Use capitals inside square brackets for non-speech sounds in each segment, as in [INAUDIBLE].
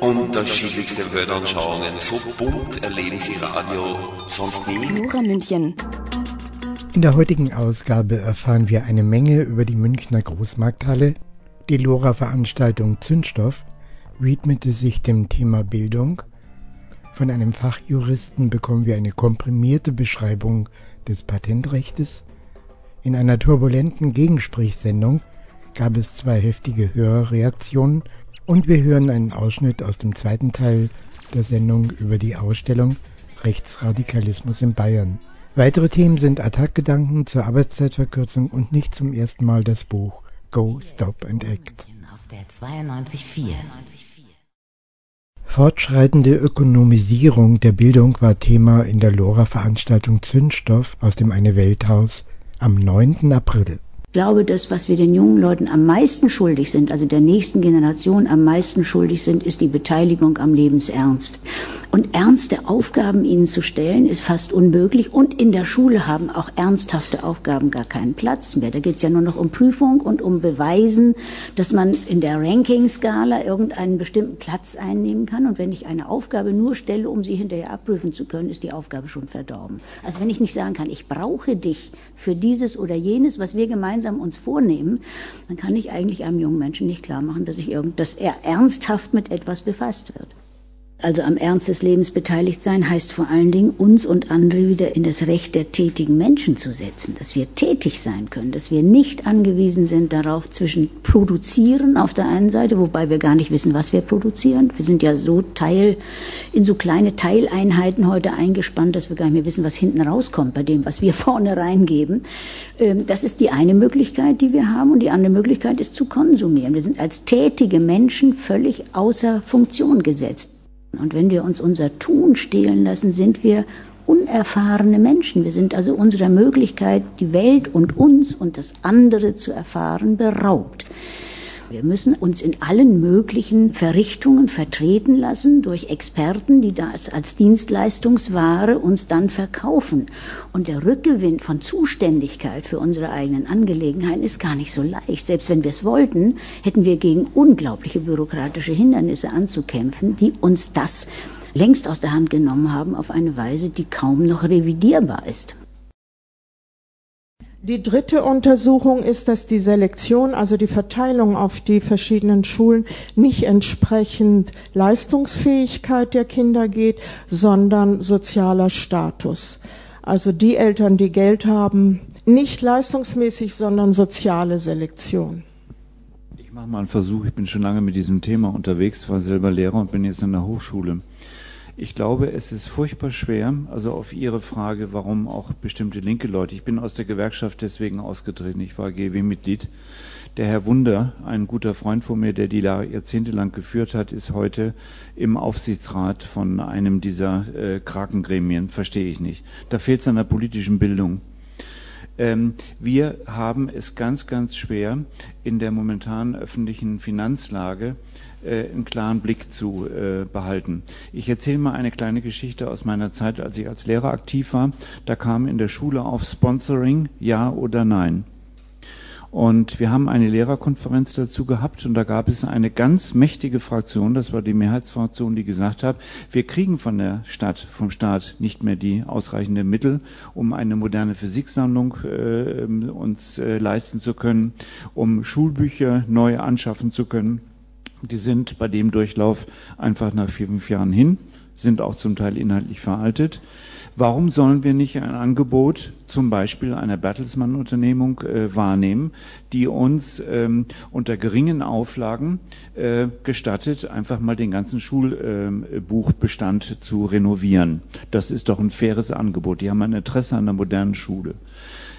Unterschiedlichste Weltanschauungen, so bunt erleben Sie Radio sonst nie. Jura München. In der heutigen Ausgabe erfahren wir eine Menge über die Münchner Großmarkthalle. Die Lora-Veranstaltung Zündstoff widmete sich dem Thema Bildung. Von einem Fachjuristen bekommen wir eine komprimierte Beschreibung des Patentrechtes. In einer turbulenten Gegensprechsendung gab es zwei heftige Hörerreaktionen und wir hören einen Ausschnitt aus dem zweiten Teil der Sendung über die Ausstellung Rechtsradikalismus in Bayern. Weitere Themen sind Attackgedanken zur Arbeitszeitverkürzung und nicht zum ersten Mal das Buch Go, Stop and Act. Auf der 92.4. Fortschreitende Ökonomisierung der Bildung war Thema in der LoRa-Veranstaltung Zündstoff aus dem Eine Welthaus am 9. April. Glaube, das, was wir den jungen Leuten am meisten schuldig sind, also der nächsten Generation am meisten schuldig sind, ist die Beteiligung am Lebensernst. Und ernste Aufgaben ihnen zu stellen, ist fast unmöglich. Und in der Schule haben auch ernsthafte Aufgaben gar keinen Platz mehr. Da geht es ja nur noch um Prüfung und um Beweisen, dass man in der Ranking-Skala irgendeinen bestimmten Platz einnehmen kann. Und wenn ich eine Aufgabe nur stelle, um sie hinterher abprüfen zu können, ist die Aufgabe schon verdorben. Also wenn ich nicht sagen kann, ich brauche dich für dieses oder jenes, was wir gemeinsam uns vornehmen, dann kann ich eigentlich einem jungen Menschen nicht klar machen, dass ich irgend, dass er ernsthaft mit etwas befasst wird. Also am Ernst des Lebens beteiligt sein heißt vor allen Dingen, uns und andere wieder in das Recht der tätigen Menschen zu setzen, dass wir tätig sein können, dass wir nicht angewiesen sind darauf zwischen produzieren auf der einen Seite, wobei wir gar nicht wissen, was wir produzieren. Wir sind ja so Teil, in so kleine Teileinheiten heute eingespannt, dass wir gar nicht mehr wissen, was hinten rauskommt bei dem, was wir [LAUGHS] vorne reingeben. Das ist die eine Möglichkeit, die wir haben und die andere Möglichkeit ist zu konsumieren. Wir sind als tätige Menschen völlig außer Funktion gesetzt. Und wenn wir uns unser Tun stehlen lassen, sind wir unerfahrene Menschen. Wir sind also unserer Möglichkeit, die Welt und uns und das andere zu erfahren, beraubt. Wir müssen uns in allen möglichen Verrichtungen vertreten lassen durch Experten, die das als Dienstleistungsware uns dann verkaufen. Und der Rückgewinn von Zuständigkeit für unsere eigenen Angelegenheiten ist gar nicht so leicht. Selbst wenn wir es wollten, hätten wir gegen unglaubliche bürokratische Hindernisse anzukämpfen, die uns das längst aus der Hand genommen haben auf eine Weise, die kaum noch revidierbar ist. Die dritte Untersuchung ist, dass die Selektion, also die Verteilung auf die verschiedenen Schulen, nicht entsprechend Leistungsfähigkeit der Kinder geht, sondern sozialer Status. Also die Eltern, die Geld haben, nicht leistungsmäßig, sondern soziale Selektion. Ich mache mal einen Versuch. Ich bin schon lange mit diesem Thema unterwegs, war selber Lehrer und bin jetzt in der Hochschule. Ich glaube, es ist furchtbar schwer, also auf Ihre Frage, warum auch bestimmte linke Leute. Ich bin aus der Gewerkschaft deswegen ausgetreten. Ich war GW-Mitglied. Der Herr Wunder, ein guter Freund von mir, der die jahrzehntelang geführt hat, ist heute im Aufsichtsrat von einem dieser äh, Krakengremien. Verstehe ich nicht. Da fehlt es an der politischen Bildung. Ähm, wir haben es ganz, ganz schwer in der momentanen öffentlichen Finanzlage einen klaren Blick zu äh, behalten. Ich erzähle mal eine kleine Geschichte aus meiner Zeit, als ich als Lehrer aktiv war. Da kam in der Schule auf Sponsoring, ja oder nein. Und wir haben eine Lehrerkonferenz dazu gehabt und da gab es eine ganz mächtige Fraktion, das war die Mehrheitsfraktion, die gesagt hat, wir kriegen von der Stadt, vom Staat nicht mehr die ausreichenden Mittel, um eine moderne Physiksammlung äh, uns äh, leisten zu können, um Schulbücher neu anschaffen zu können. Die sind bei dem Durchlauf einfach nach vier, fünf Jahren hin, sind auch zum Teil inhaltlich veraltet. Warum sollen wir nicht ein Angebot zum Beispiel einer Bertelsmann-Unternehmung äh, wahrnehmen, die uns ähm, unter geringen Auflagen äh, gestattet, einfach mal den ganzen Schulbuchbestand äh, zu renovieren? Das ist doch ein faires Angebot. Die haben ein Interesse an der modernen Schule.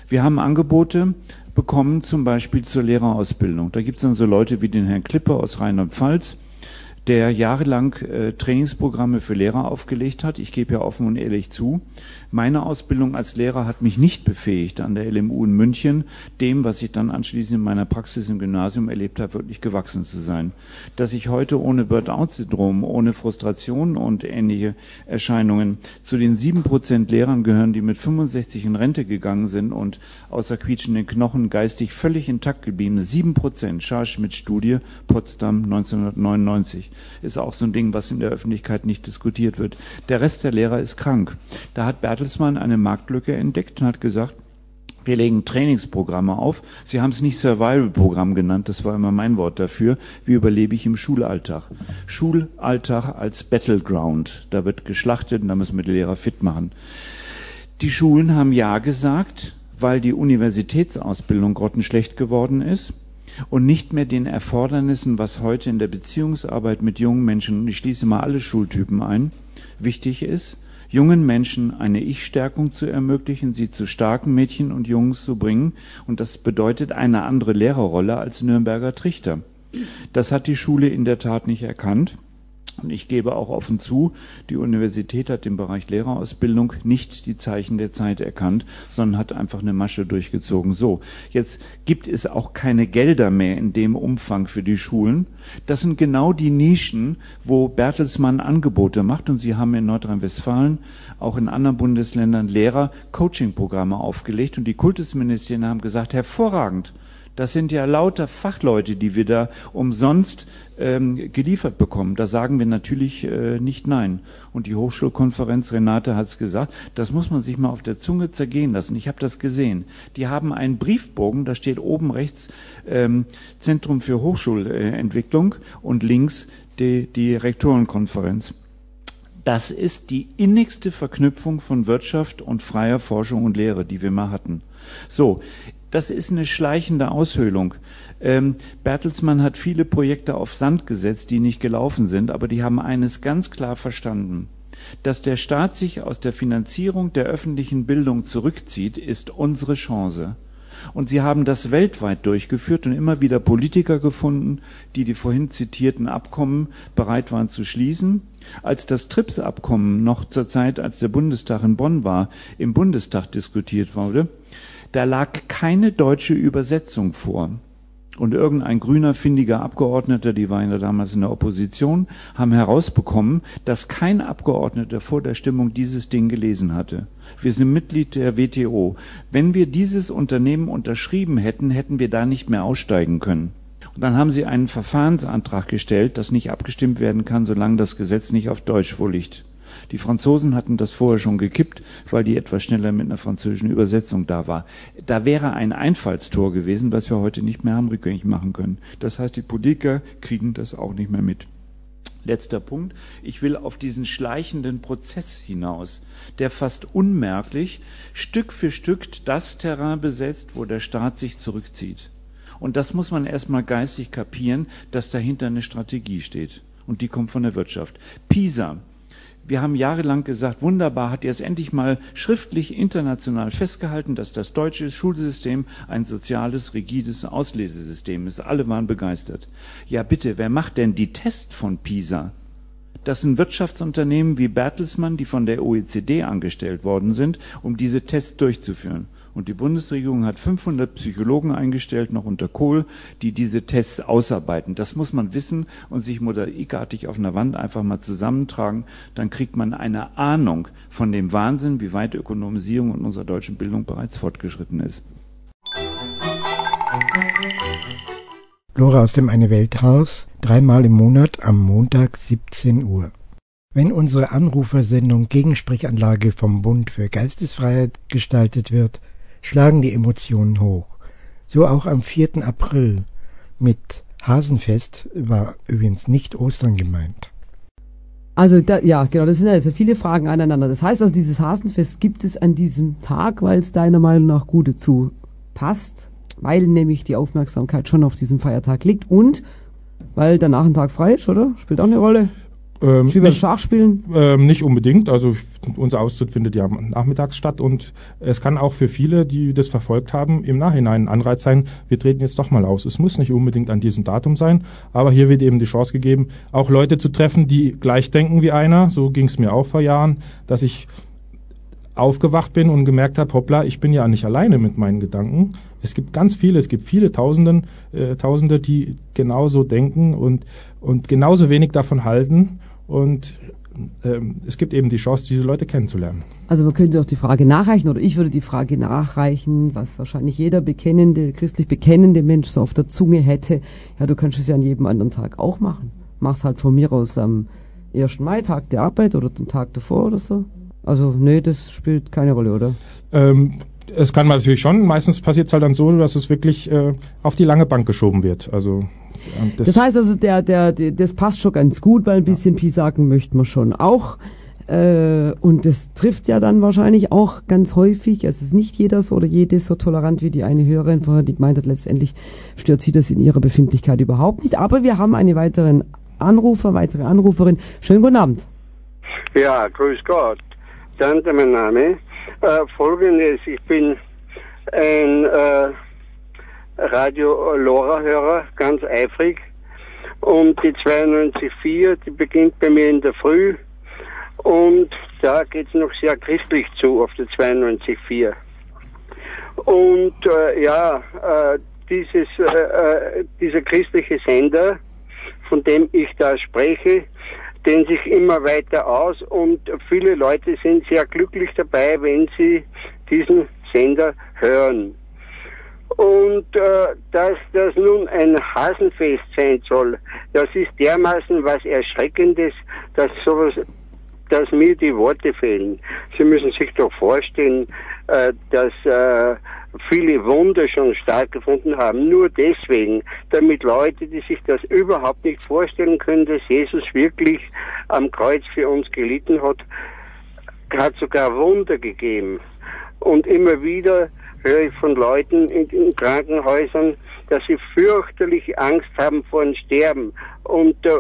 Wir haben Angebote bekommen, zum Beispiel zur Lehrerausbildung. Da gibt es dann so Leute wie den Herrn Klippe aus Rheinland-Pfalz, der jahrelang äh, Trainingsprogramme für Lehrer aufgelegt hat. Ich gebe ja offen und ehrlich zu, meine Ausbildung als Lehrer hat mich nicht befähigt, an der LMU in München dem, was ich dann anschließend in meiner Praxis im Gymnasium erlebt habe, wirklich gewachsen zu sein. Dass ich heute ohne Burnout-Syndrom, ohne Frustration und ähnliche Erscheinungen zu den sieben Prozent Lehrern gehören, die mit 65 in Rente gegangen sind und außer quietschenden Knochen geistig völlig intakt geblieben. Sieben Prozent, Scharschmidt-Studie, Potsdam 1999. Ist auch so ein Ding, was in der Öffentlichkeit nicht diskutiert wird. Der Rest der Lehrer ist krank. Da hat Bertelsmann eine Marktlücke entdeckt und hat gesagt, wir legen Trainingsprogramme auf. Sie haben es nicht Survival-Programm genannt, das war immer mein Wort dafür. Wie überlebe ich im Schulalltag? Schulalltag als Battleground. Da wird geschlachtet und da müssen wir die Lehrer fit machen. Die Schulen haben Ja gesagt, weil die Universitätsausbildung grottenschlecht geworden ist und nicht mehr den Erfordernissen, was heute in der Beziehungsarbeit mit jungen Menschen, und ich schließe mal alle Schultypen ein, wichtig ist, jungen Menschen eine Ich-Stärkung zu ermöglichen, sie zu starken Mädchen und Jungs zu bringen. Und das bedeutet eine andere Lehrerrolle als Nürnberger Trichter. Das hat die Schule in der Tat nicht erkannt. Und ich gebe auch offen zu, die Universität hat im Bereich Lehrerausbildung nicht die Zeichen der Zeit erkannt, sondern hat einfach eine Masche durchgezogen. So, jetzt gibt es auch keine Gelder mehr in dem Umfang für die Schulen. Das sind genau die Nischen, wo Bertelsmann Angebote macht. Und Sie haben in Nordrhein-Westfalen, auch in anderen Bundesländern Lehrer Coaching-Programme aufgelegt. Und die Kultusministerien haben gesagt, hervorragend. Das sind ja lauter Fachleute, die wir da umsonst ähm, geliefert bekommen. Da sagen wir natürlich äh, nicht nein. Und die Hochschulkonferenz, Renate hat es gesagt, das muss man sich mal auf der Zunge zergehen lassen. Ich habe das gesehen. Die haben einen Briefbogen, da steht oben rechts ähm, Zentrum für Hochschulentwicklung und links die, die Rektorenkonferenz. Das ist die innigste Verknüpfung von Wirtschaft und freier Forschung und Lehre, die wir mal hatten. So, das ist eine schleichende Aushöhlung. Ähm, Bertelsmann hat viele Projekte auf Sand gesetzt, die nicht gelaufen sind, aber die haben eines ganz klar verstanden. Dass der Staat sich aus der Finanzierung der öffentlichen Bildung zurückzieht, ist unsere Chance. Und sie haben das weltweit durchgeführt und immer wieder Politiker gefunden, die die vorhin zitierten Abkommen bereit waren zu schließen. Als das TRIPS-Abkommen noch zur Zeit, als der Bundestag in Bonn war, im Bundestag diskutiert wurde, da lag keine deutsche Übersetzung vor. Und irgendein grüner, findiger Abgeordneter, die waren ja damals in der Opposition, haben herausbekommen, dass kein Abgeordneter vor der Stimmung dieses Ding gelesen hatte. Wir sind Mitglied der WTO. Wenn wir dieses Unternehmen unterschrieben hätten, hätten wir da nicht mehr aussteigen können. Und dann haben sie einen Verfahrensantrag gestellt, dass nicht abgestimmt werden kann, solange das Gesetz nicht auf Deutsch vorliegt. Die Franzosen hatten das vorher schon gekippt, weil die etwas schneller mit einer französischen Übersetzung da war. Da wäre ein Einfallstor gewesen, was wir heute nicht mehr haben rückgängig machen können. Das heißt, die Politiker kriegen das auch nicht mehr mit. Letzter Punkt. Ich will auf diesen schleichenden Prozess hinaus, der fast unmerklich Stück für Stück das Terrain besetzt, wo der Staat sich zurückzieht. Und das muss man erstmal geistig kapieren, dass dahinter eine Strategie steht. Und die kommt von der Wirtschaft. Pisa wir haben jahrelang gesagt, wunderbar, hat jetzt endlich mal schriftlich international festgehalten, dass das deutsche Schulsystem ein soziales, rigides Auslesesystem ist. Alle waren begeistert. Ja bitte, wer macht denn die Tests von PISA? Das sind Wirtschaftsunternehmen wie Bertelsmann, die von der OECD angestellt worden sind, um diese Tests durchzuführen. Und die Bundesregierung hat 500 Psychologen eingestellt, noch unter Kohl, die diese Tests ausarbeiten. Das muss man wissen und sich mosaikartig auf einer Wand einfach mal zusammentragen. Dann kriegt man eine Ahnung von dem Wahnsinn, wie weit Ökonomisierung in unserer deutschen Bildung bereits fortgeschritten ist. Lora aus dem Eine Welthaus, dreimal im Monat am Montag 17 Uhr. Wenn unsere Anrufersendung Gegensprechanlage vom Bund für Geistesfreiheit gestaltet wird, schlagen die Emotionen hoch. So auch am 4. April mit Hasenfest war übrigens nicht Ostern gemeint. Also da, ja, genau, das sind ja viele Fragen aneinander. Das heißt also, dieses Hasenfest gibt es an diesem Tag, weil es deiner Meinung nach gut dazu passt, weil nämlich die Aufmerksamkeit schon auf diesem Feiertag liegt und weil danach ein Tag frei ist, oder? Spielt auch eine Rolle. Ähm, Über nicht, Schach spielen? ähm, nicht unbedingt. Also unser Austritt findet ja nachmittags statt und es kann auch für viele, die das verfolgt haben, im Nachhinein ein Anreiz sein, wir treten jetzt doch mal aus. Es muss nicht unbedingt an diesem Datum sein, aber hier wird eben die Chance gegeben, auch Leute zu treffen, die gleich denken wie einer. So ging es mir auch vor Jahren, dass ich aufgewacht bin und gemerkt habe, hoppla, ich bin ja nicht alleine mit meinen Gedanken. Es gibt ganz viele, es gibt viele Tausenden, äh, Tausende, die genauso denken und, und genauso wenig davon halten. Und ähm, es gibt eben die Chance, diese Leute kennenzulernen. Also man könnte auch die Frage nachreichen, oder ich würde die Frage nachreichen, was wahrscheinlich jeder bekennende, christlich bekennende Mensch so auf der Zunge hätte. Ja, du kannst es ja an jedem anderen Tag auch machen. Mach's halt von mir aus am 1. Mai, Tag der Arbeit oder den Tag davor oder so. Also, nee, das spielt keine Rolle, oder? Ähm, es kann man natürlich schon. Meistens passiert es halt dann so, dass es wirklich äh, auf die lange Bank geschoben wird. Also und Das heißt also, der, der, der, das passt schon ganz gut, weil ein bisschen Pisaken möchte man schon auch. Äh, und das trifft ja dann wahrscheinlich auch ganz häufig. Es ist nicht jeder so oder jedes so tolerant wie die eine Hörerin vorher, die gemeint hat, letztendlich stört sie das in ihrer Befindlichkeit überhaupt nicht. Aber wir haben einen weiteren Anrufer, weitere Anruferin. Schönen guten Abend. Ja, grüß Gott. Dante mein Name. Äh, Folgendes, ich bin ein äh, Radio Lora-Hörer, ganz eifrig. Und die 92.4, die beginnt bei mir in der Früh. Und da geht es noch sehr christlich zu auf der 92.4. Und äh, ja, äh, dieses, äh, äh, dieser christliche Sender, von dem ich da spreche, dehnt sich immer weiter aus und viele Leute sind sehr glücklich dabei, wenn sie diesen Sender hören. Und äh, dass das nun ein Hasenfest sein soll, das ist dermaßen was Erschreckendes, dass sowas, dass mir die Worte fehlen. Sie müssen sich doch vorstellen, äh, dass äh, viele Wunder schon stattgefunden haben, nur deswegen, damit Leute, die sich das überhaupt nicht vorstellen können, dass Jesus wirklich am Kreuz für uns gelitten hat, hat sogar Wunder gegeben. Und immer wieder höre ich von Leuten in den Krankenhäusern, dass sie fürchterlich Angst haben vor dem Sterben und äh,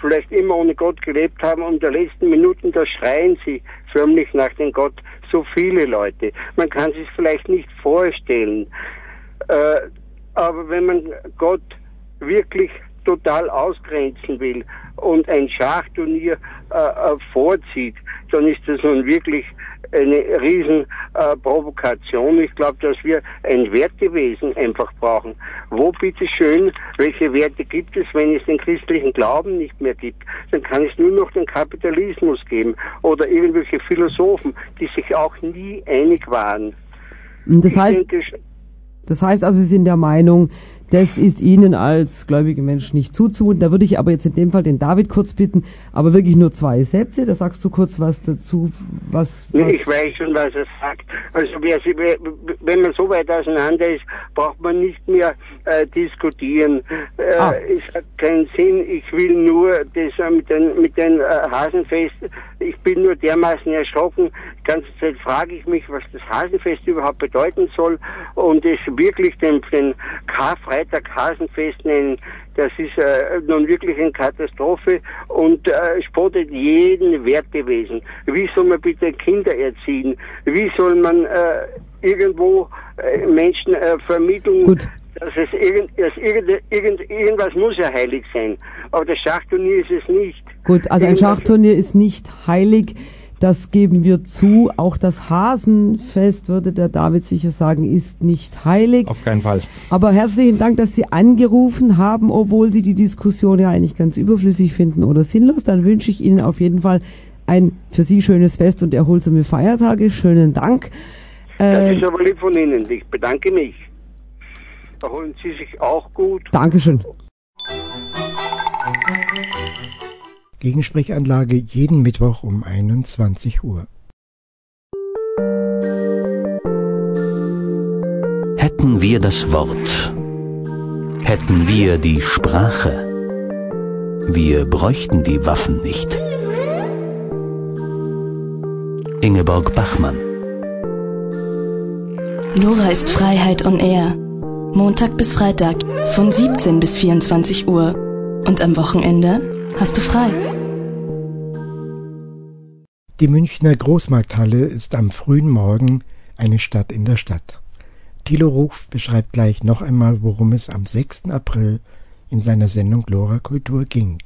vielleicht immer ohne Gott gelebt haben und in der letzten Minuten, da schreien sie förmlich nach dem Gott so viele Leute. Man kann sich vielleicht nicht vorstellen. Äh, aber wenn man Gott wirklich total ausgrenzen will und ein Schachturnier äh, äh, vorzieht, dann ist das nun wirklich eine riesen äh. Ich glaube, dass wir ein Wertewesen einfach brauchen. Wo bitteschön, welche Werte gibt es, wenn es den christlichen Glauben nicht mehr gibt? Dann kann es nur noch den Kapitalismus geben oder irgendwelche Philosophen, die sich auch nie einig waren. Das heißt, denke, das heißt also, Sie sind der Meinung, das ist Ihnen als gläubige Mensch nicht zuzumuten. Da würde ich aber jetzt in dem Fall den David kurz bitten, aber wirklich nur zwei Sätze. Da sagst du kurz was dazu, was, was ich weiß schon, was er sagt. Also sie- wenn man so weit auseinander ist, braucht man nicht mehr äh, diskutieren. Äh, Ah. Es hat keinen Sinn. Ich will nur das mit den, mit den äh, Hasenfest. Ich bin nur dermaßen erschrocken. Die ganze Zeit frage ich mich, was das Hasenfest überhaupt bedeuten soll. Und es wirklich den, den Karfreitag Hasenfest nennen. Das ist äh, nun wirklich eine Katastrophe und äh, spottet jeden Wertewesen. Wie soll man bitte Kinder erziehen? Wie soll man äh, irgendwo äh, Menschen äh, vermitteln, Gut. dass es irgend, dass irgend, irgend, irgendwas muss ja heilig sein. Aber das Schachturnier ist es nicht. Gut, also ein Schachturnier ist nicht heilig. Das geben wir zu. Auch das Hasenfest, würde der David sicher sagen, ist nicht heilig. Auf keinen Fall. Aber herzlichen Dank, dass Sie angerufen haben, obwohl Sie die Diskussion ja eigentlich ganz überflüssig finden oder sinnlos. Dann wünsche ich Ihnen auf jeden Fall ein für Sie schönes Fest und erholsame Feiertage. Schönen Dank. Das Äh, ist aber lieb von Ihnen. Ich bedanke mich. Erholen Sie sich auch gut. Dankeschön. Gegensprechanlage jeden Mittwoch um 21 Uhr. Hätten wir das Wort, hätten wir die Sprache, wir bräuchten die Waffen nicht. Ingeborg Bachmann Lora ist Freiheit on Air. Montag bis Freitag von 17 bis 24 Uhr. Und am Wochenende Hast du frei? Die Münchner Großmarkthalle ist am frühen Morgen eine Stadt in der Stadt. Thilo Ruf beschreibt gleich noch einmal, worum es am 6. April in seiner Sendung Lora Kultur ging.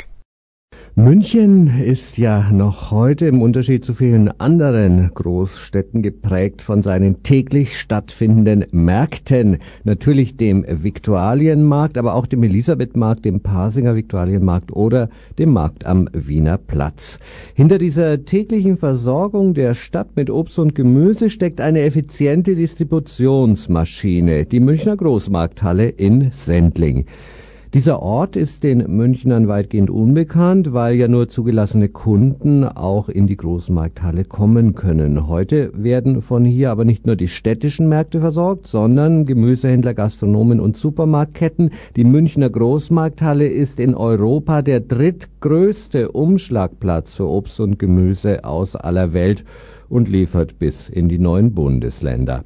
München ist ja noch heute im Unterschied zu vielen anderen Großstädten geprägt von seinen täglich stattfindenden Märkten. Natürlich dem Viktualienmarkt, aber auch dem Elisabethmarkt, dem Pasinger Viktualienmarkt oder dem Markt am Wiener Platz. Hinter dieser täglichen Versorgung der Stadt mit Obst und Gemüse steckt eine effiziente Distributionsmaschine, die Münchner Großmarkthalle in Sendling. Dieser Ort ist den Münchnern weitgehend unbekannt, weil ja nur zugelassene Kunden auch in die Großmarkthalle kommen können. Heute werden von hier aber nicht nur die städtischen Märkte versorgt, sondern Gemüsehändler, Gastronomen und Supermarktketten. Die Münchner Großmarkthalle ist in Europa der drittgrößte Umschlagplatz für Obst und Gemüse aus aller Welt und liefert bis in die neuen Bundesländer.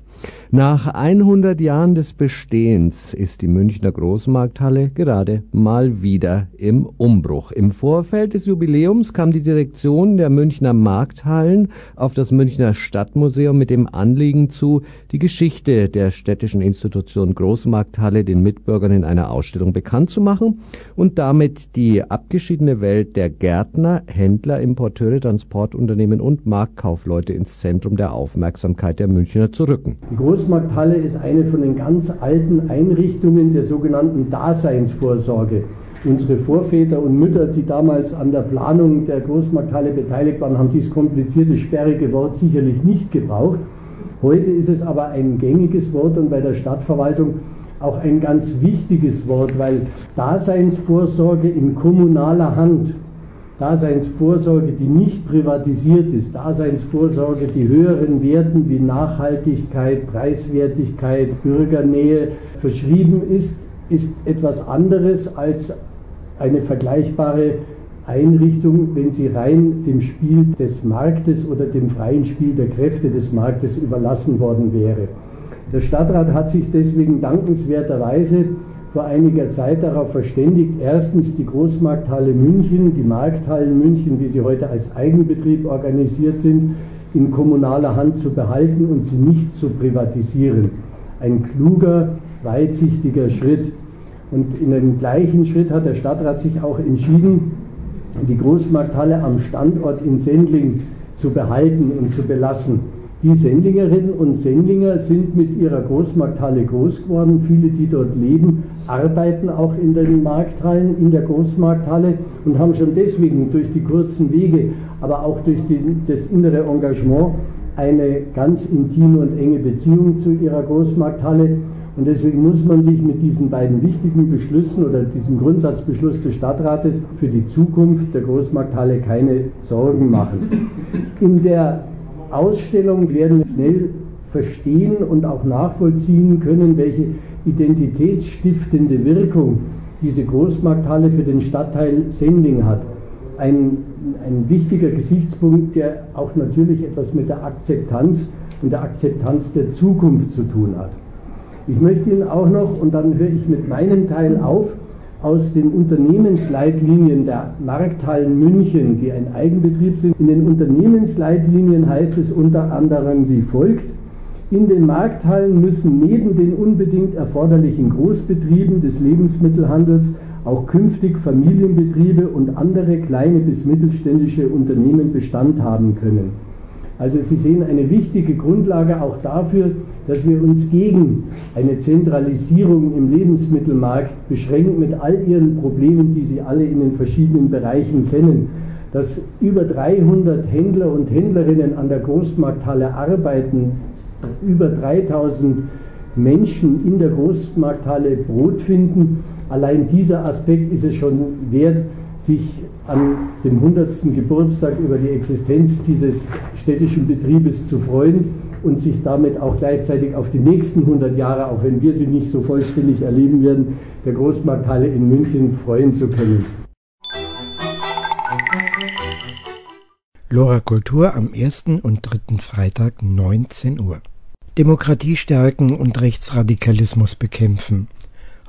Nach 100 Jahren des Bestehens ist die Münchner Großmarkthalle gerade mal wieder im Umbruch. Im Vorfeld des Jubiläums kam die Direktion der Münchner Markthallen auf das Münchner Stadtmuseum mit dem Anliegen zu, die Geschichte der städtischen Institution Großmarkthalle den Mitbürgern in einer Ausstellung bekannt zu machen und damit die abgeschiedene Welt der Gärtner, Händler, Importeure, Transportunternehmen und Marktkaufleute ins Zentrum der Aufmerksamkeit der Münchner zu rücken. Die Großmarkthalle ist eine von den ganz alten Einrichtungen der sogenannten Daseinsvorsorge. Unsere Vorväter und Mütter, die damals an der Planung der Großmarkthalle beteiligt waren, haben dieses komplizierte, sperrige Wort sicherlich nicht gebraucht. Heute ist es aber ein gängiges Wort und bei der Stadtverwaltung auch ein ganz wichtiges Wort, weil Daseinsvorsorge in kommunaler Hand Daseinsvorsorge, die nicht privatisiert ist, Daseinsvorsorge, die höheren Werten wie Nachhaltigkeit, Preiswertigkeit, Bürgernähe verschrieben ist, ist etwas anderes als eine vergleichbare Einrichtung, wenn sie rein dem Spiel des Marktes oder dem freien Spiel der Kräfte des Marktes überlassen worden wäre. Der Stadtrat hat sich deswegen dankenswerterweise vor einiger Zeit darauf verständigt, erstens die Großmarkthalle München, die Markthallen München, wie sie heute als Eigenbetrieb organisiert sind, in kommunaler Hand zu behalten und sie nicht zu privatisieren. Ein kluger, weitsichtiger Schritt. Und in dem gleichen Schritt hat der Stadtrat sich auch entschieden, die Großmarkthalle am Standort in Sendling zu behalten und zu belassen. Die Sendlingerinnen und Sendlinger sind mit ihrer Großmarkthalle groß geworden. Viele, die dort leben, arbeiten auch in den Markthallen, in der Großmarkthalle und haben schon deswegen durch die kurzen Wege, aber auch durch die, das innere Engagement eine ganz intime und enge Beziehung zu ihrer Großmarkthalle. Und deswegen muss man sich mit diesen beiden wichtigen Beschlüssen oder diesem Grundsatzbeschluss des Stadtrates für die Zukunft der Großmarkthalle keine Sorgen machen. In der Ausstellung werden wir schnell verstehen und auch nachvollziehen können, welche identitätsstiftende Wirkung diese Großmarkthalle für den Stadtteil Sendling hat. Ein, ein wichtiger Gesichtspunkt, der auch natürlich etwas mit der Akzeptanz und der Akzeptanz der Zukunft zu tun hat. Ich möchte Ihnen auch noch, und dann höre ich mit meinem Teil auf, aus den Unternehmensleitlinien der Markthallen München, die ein Eigenbetrieb sind. In den Unternehmensleitlinien heißt es unter anderem wie folgt. In den Markthallen müssen neben den unbedingt erforderlichen Großbetrieben des Lebensmittelhandels auch künftig Familienbetriebe und andere kleine bis mittelständische Unternehmen Bestand haben können. Also Sie sehen eine wichtige Grundlage auch dafür, dass wir uns gegen eine Zentralisierung im Lebensmittelmarkt beschränken mit all ihren Problemen, die Sie alle in den verschiedenen Bereichen kennen. Dass über 300 Händler und Händlerinnen an der Großmarkthalle arbeiten, über 3000 Menschen in der Großmarkthalle Brot finden. Allein dieser Aspekt ist es schon wert, sich an dem 100. Geburtstag über die Existenz dieses städtischen Betriebes zu freuen und sich damit auch gleichzeitig auf die nächsten 100 Jahre, auch wenn wir sie nicht so vollständig erleben werden, der Großmarkthalle in München freuen zu können. Lora Kultur am ersten und dritten Freitag 19 Uhr. Demokratie stärken und Rechtsradikalismus bekämpfen.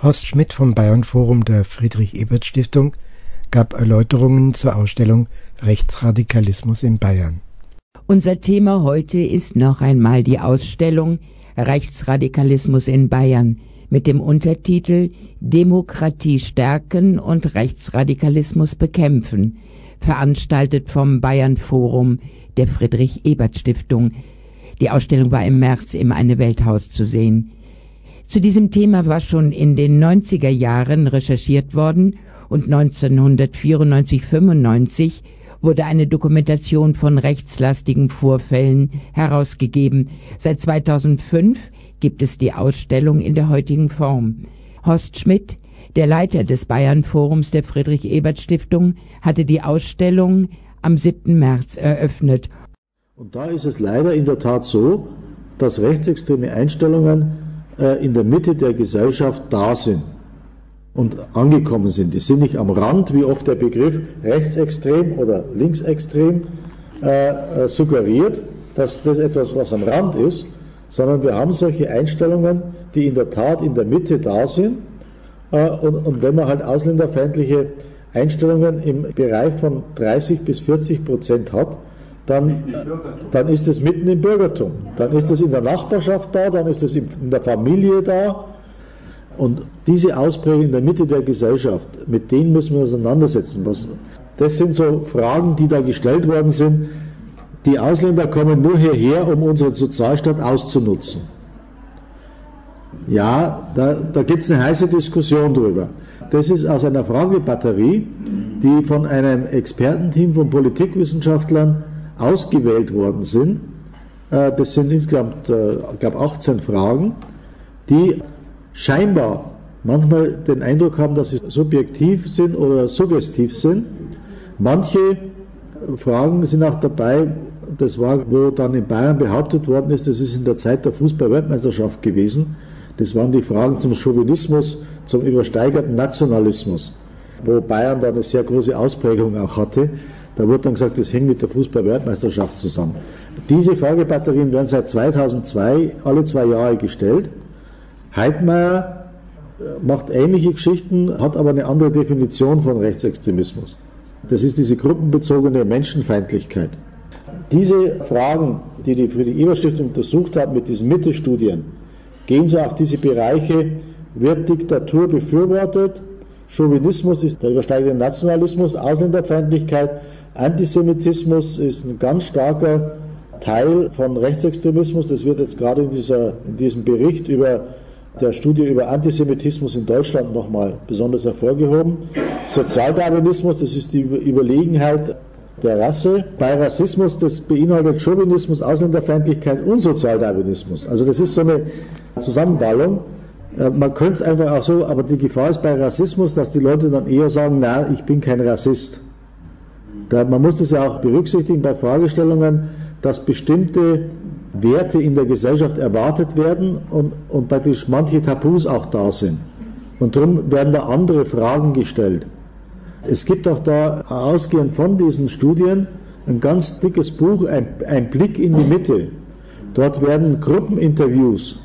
Horst Schmidt vom Bayern Forum der Friedrich Ebert Stiftung gab Erläuterungen zur Ausstellung Rechtsradikalismus in Bayern Unser Thema heute ist noch einmal die Ausstellung Rechtsradikalismus in Bayern mit dem Untertitel Demokratie stärken und Rechtsradikalismus bekämpfen, veranstaltet vom Bayern Forum der Friedrich Ebert Stiftung. Die Ausstellung war im März im Eine Welthaus zu sehen. Zu diesem Thema war schon in den 90er Jahren recherchiert worden und 1994-95 wurde eine Dokumentation von rechtslastigen Vorfällen herausgegeben. Seit 2005 gibt es die Ausstellung in der heutigen Form. Horst Schmidt, der Leiter des Bayern Forums der Friedrich Ebert Stiftung, hatte die Ausstellung am 7. März eröffnet. Und da ist es leider in der Tat so, dass rechtsextreme Einstellungen äh, in der Mitte der Gesellschaft da sind und angekommen sind. Die sind nicht am Rand, wie oft der Begriff rechtsextrem oder linksextrem äh, äh, suggeriert, dass das etwas, was am Rand ist, sondern wir haben solche Einstellungen, die in der Tat in der Mitte da sind. Und, und wenn man halt ausländerfeindliche Einstellungen im Bereich von 30 bis 40 Prozent hat, dann, dann ist es mitten im Bürgertum. Dann ist es in der Nachbarschaft da, dann ist es in der Familie da, und diese Ausprägung in der Mitte der Gesellschaft, mit denen müssen wir auseinandersetzen. Das sind so Fragen, die da gestellt worden sind. Die Ausländer kommen nur hierher, um unseren Sozialstaat auszunutzen. Ja, da, da gibt es eine heiße Diskussion drüber. Das ist aus einer Fragebatterie, die von einem Expertenteam von Politikwissenschaftlern ausgewählt worden sind. Äh, das sind insgesamt, äh, ich glaube, 18 Fragen, die scheinbar manchmal den Eindruck haben, dass sie subjektiv sind oder suggestiv sind. Manche Fragen sind auch dabei, das war, wo dann in Bayern behauptet worden ist, das ist in der Zeit der Fußball-Weltmeisterschaft gewesen. Das waren die Fragen zum Chauvinismus, zum übersteigerten Nationalismus, wo Bayern da eine sehr große Ausprägung auch hatte. Da wurde dann gesagt, das hängt mit der Fußball-Weltmeisterschaft zusammen. Diese Fragebatterien werden seit 2002 alle zwei Jahre gestellt. Heidmeier äh, macht ähnliche Geschichten, hat aber eine andere Definition von Rechtsextremismus. Das ist diese gruppenbezogene Menschenfeindlichkeit. Diese Fragen, die die Friedrich-Ebert-Stiftung untersucht hat mit diesen Mitte-Studien, gehen so auf diese Bereiche, wird Diktatur befürwortet, Chauvinismus ist der übersteigende Nationalismus, Ausländerfeindlichkeit, Antisemitismus ist ein ganz starker Teil von Rechtsextremismus. Das wird jetzt gerade in, dieser, in diesem Bericht über der Studie über Antisemitismus in Deutschland nochmal besonders hervorgehoben. Sozialdarwinismus, das ist die Überlegenheit der Rasse. Bei Rassismus, das beinhaltet Chauvinismus, Ausländerfeindlichkeit und Sozialdarwinismus. Also das ist so eine Zusammenballung. Äh, man könnte es einfach auch so, aber die Gefahr ist bei Rassismus, dass die Leute dann eher sagen, na, ich bin kein Rassist. Man muss das ja auch berücksichtigen bei Fragestellungen, dass bestimmte Werte in der Gesellschaft erwartet werden und, und praktisch manche Tabus auch da sind. Und darum werden da andere Fragen gestellt. Es gibt auch da, ausgehend von diesen Studien, ein ganz dickes Buch, ein, ein Blick in die Mitte. Dort werden Gruppeninterviews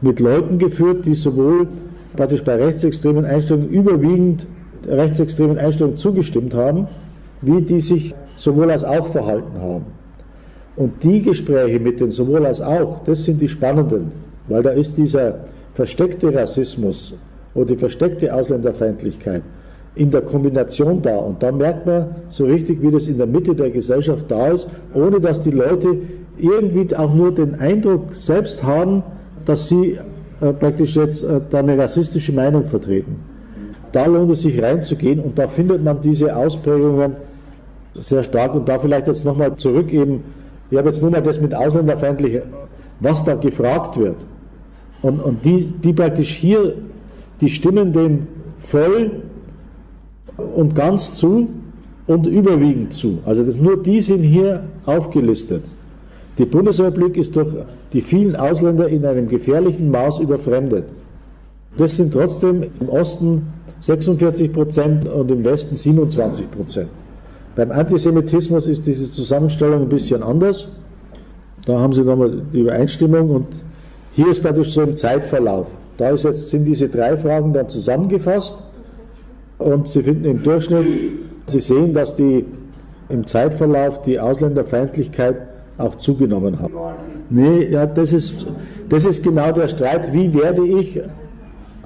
mit Leuten geführt, die sowohl praktisch bei rechtsextremen Einstellungen überwiegend rechtsextremen Einstellungen zugestimmt haben, wie die sich sowohl als auch verhalten haben. Und die Gespräche mit den sowohl als auch, das sind die spannenden, weil da ist dieser versteckte Rassismus oder die versteckte Ausländerfeindlichkeit in der Kombination da. Und da merkt man so richtig, wie das in der Mitte der Gesellschaft da ist, ohne dass die Leute irgendwie auch nur den Eindruck selbst haben, dass sie äh, praktisch jetzt äh, da eine rassistische Meinung vertreten. Da lohnt es sich reinzugehen und da findet man diese Ausprägungen sehr stark. Und da vielleicht jetzt nochmal zurück eben ich habe jetzt nur mal das mit ausländerfeindlich, was da gefragt wird. Und, und die, die praktisch hier, die stimmen dem voll und ganz zu und überwiegend zu. Also das, nur die sind hier aufgelistet. Die Bundesrepublik ist durch die vielen Ausländer in einem gefährlichen Maß überfremdet. Das sind trotzdem im Osten 46 Prozent und im Westen 27 Prozent. Beim Antisemitismus ist diese Zusammenstellung ein bisschen anders. Da haben Sie nochmal die Übereinstimmung und hier ist praktisch so ein Zeitverlauf. Da ist jetzt, sind diese drei Fragen dann zusammengefasst und Sie finden im Durchschnitt, Sie sehen, dass die im Zeitverlauf die Ausländerfeindlichkeit auch zugenommen haben. Nee, ja, das ist, das ist genau der Streit. Wie werde ich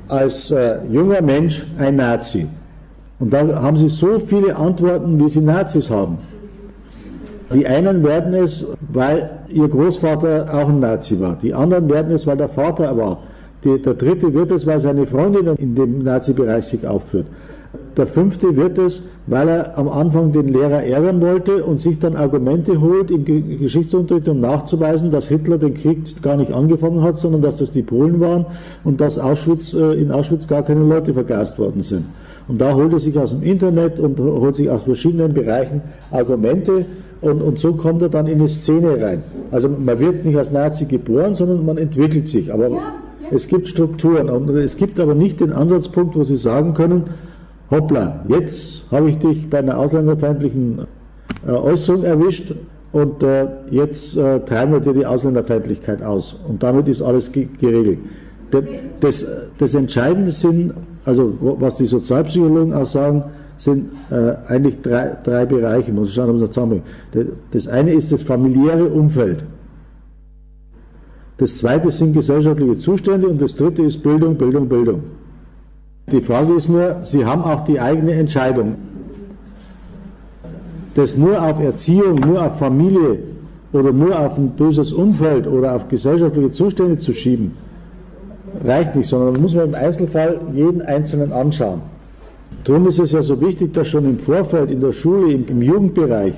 als äh, junger Mensch ein Nazi? Und da haben sie so viele Antworten, wie sie Nazis haben. Die einen werden es, weil ihr Großvater auch ein Nazi war. Die anderen werden es, weil der Vater war. Die, der dritte wird es, weil seine Freundin in dem Nazi-Bereich sich aufführt. Der fünfte wird es, weil er am Anfang den Lehrer ärgern wollte und sich dann Argumente holt im Geschichtsunterricht, um nachzuweisen, dass Hitler den Krieg gar nicht angefangen hat, sondern dass das die Polen waren und dass Auschwitz, äh, in Auschwitz gar keine Leute vergast worden sind. Und da holt er sich aus dem Internet und holt sich aus verschiedenen Bereichen Argumente und, und so kommt er dann in eine Szene rein. Also man wird nicht als Nazi geboren, sondern man entwickelt sich. Aber ja, ja. es gibt Strukturen und es gibt aber nicht den Ansatzpunkt, wo Sie sagen können, hoppla, jetzt habe ich dich bei einer ausländerfeindlichen äh, Äußerung erwischt und äh, jetzt äh, treiben wir dir die Ausländerfeindlichkeit aus. Und damit ist alles ge geregelt. Das, das Entscheidende sind, also was die Sozialpsychologen auch sagen, sind äh, eigentlich drei, drei Bereiche, muss ich schauen, ob das zusammenhängt. Das eine ist das familiäre Umfeld. Das zweite sind gesellschaftliche Zustände und das dritte ist Bildung, Bildung, Bildung. Die Frage ist nur, Sie haben auch die eigene Entscheidung. Das nur auf Erziehung, nur auf Familie oder nur auf ein böses Umfeld oder auf gesellschaftliche Zustände zu schieben, reicht nicht, sondern man muss man im Einzelfall jeden Einzelnen anschauen. Darum ist es ja so wichtig, dass schon im Vorfeld, in der Schule, im, im Jugendbereich,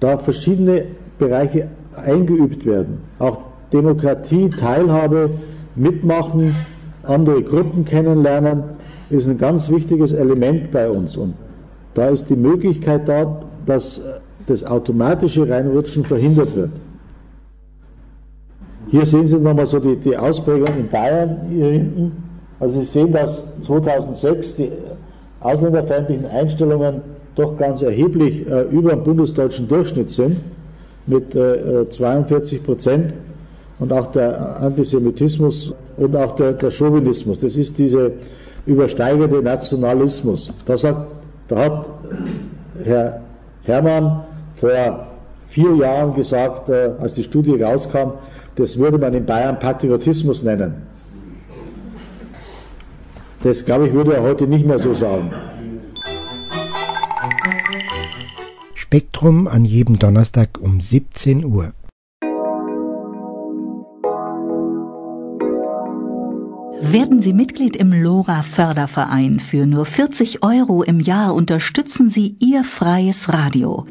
da verschiedene Bereiche eingeübt werden. Auch Demokratie, Teilhabe, Mitmachen, andere Gruppen kennenlernen, ist ein ganz wichtiges Element bei uns. Und da ist die Möglichkeit da, dass das automatische Reinrutschen verhindert wird. Hier sehen Sie nochmal so die, die Ausprägung in Bayern hier hinten. Also Sie sehen, dass 2006 die ausländerfeindlichen Einstellungen doch ganz erheblich äh, über dem bundesdeutschen Durchschnitt sind, mit äh, 42 Prozent und auch der Antisemitismus und auch der, der Chauvinismus. Das ist dieser übersteigende Nationalismus. Da, sagt, da hat Herr Hermann vor vier Jahren gesagt, äh, als die Studie rauskam, das würde man in Bayern Patriotismus nennen. Das, glaube ich, würde er heute nicht mehr so sagen. Spektrum an jedem Donnerstag um 17 Uhr. Werden Sie Mitglied im LoRa Förderverein. Für nur 40 Euro im Jahr unterstützen Sie Ihr freies Radio.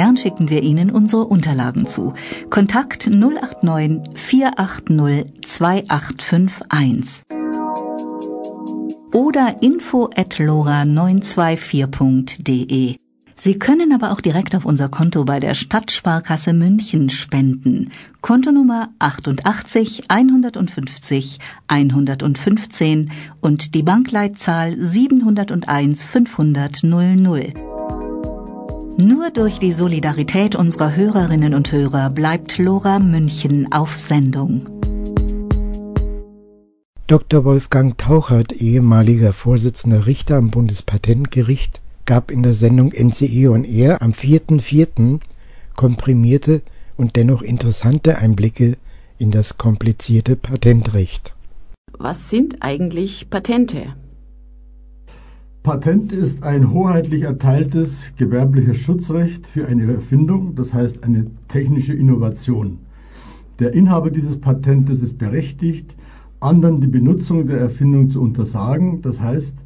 Gern schicken wir Ihnen unsere Unterlagen zu. Kontakt 089 480 2851 oder info at lora924.de. Sie können aber auch direkt auf unser Konto bei der Stadtsparkasse München spenden. Kontonummer 88 150 115 und die Bankleitzahl 701 500 00. Nur durch die Solidarität unserer Hörerinnen und Hörer bleibt Lora München auf Sendung. Dr. Wolfgang Tauchert, ehemaliger Vorsitzender Richter am Bundespatentgericht, gab in der Sendung NCE on Air am 4.4. komprimierte und dennoch interessante Einblicke in das komplizierte Patentrecht. Was sind eigentlich Patente? Patent ist ein hoheitlich erteiltes gewerbliches Schutzrecht für eine Erfindung, das heißt eine technische Innovation. Der Inhaber dieses Patentes ist berechtigt, anderen die Benutzung der Erfindung zu untersagen, das heißt,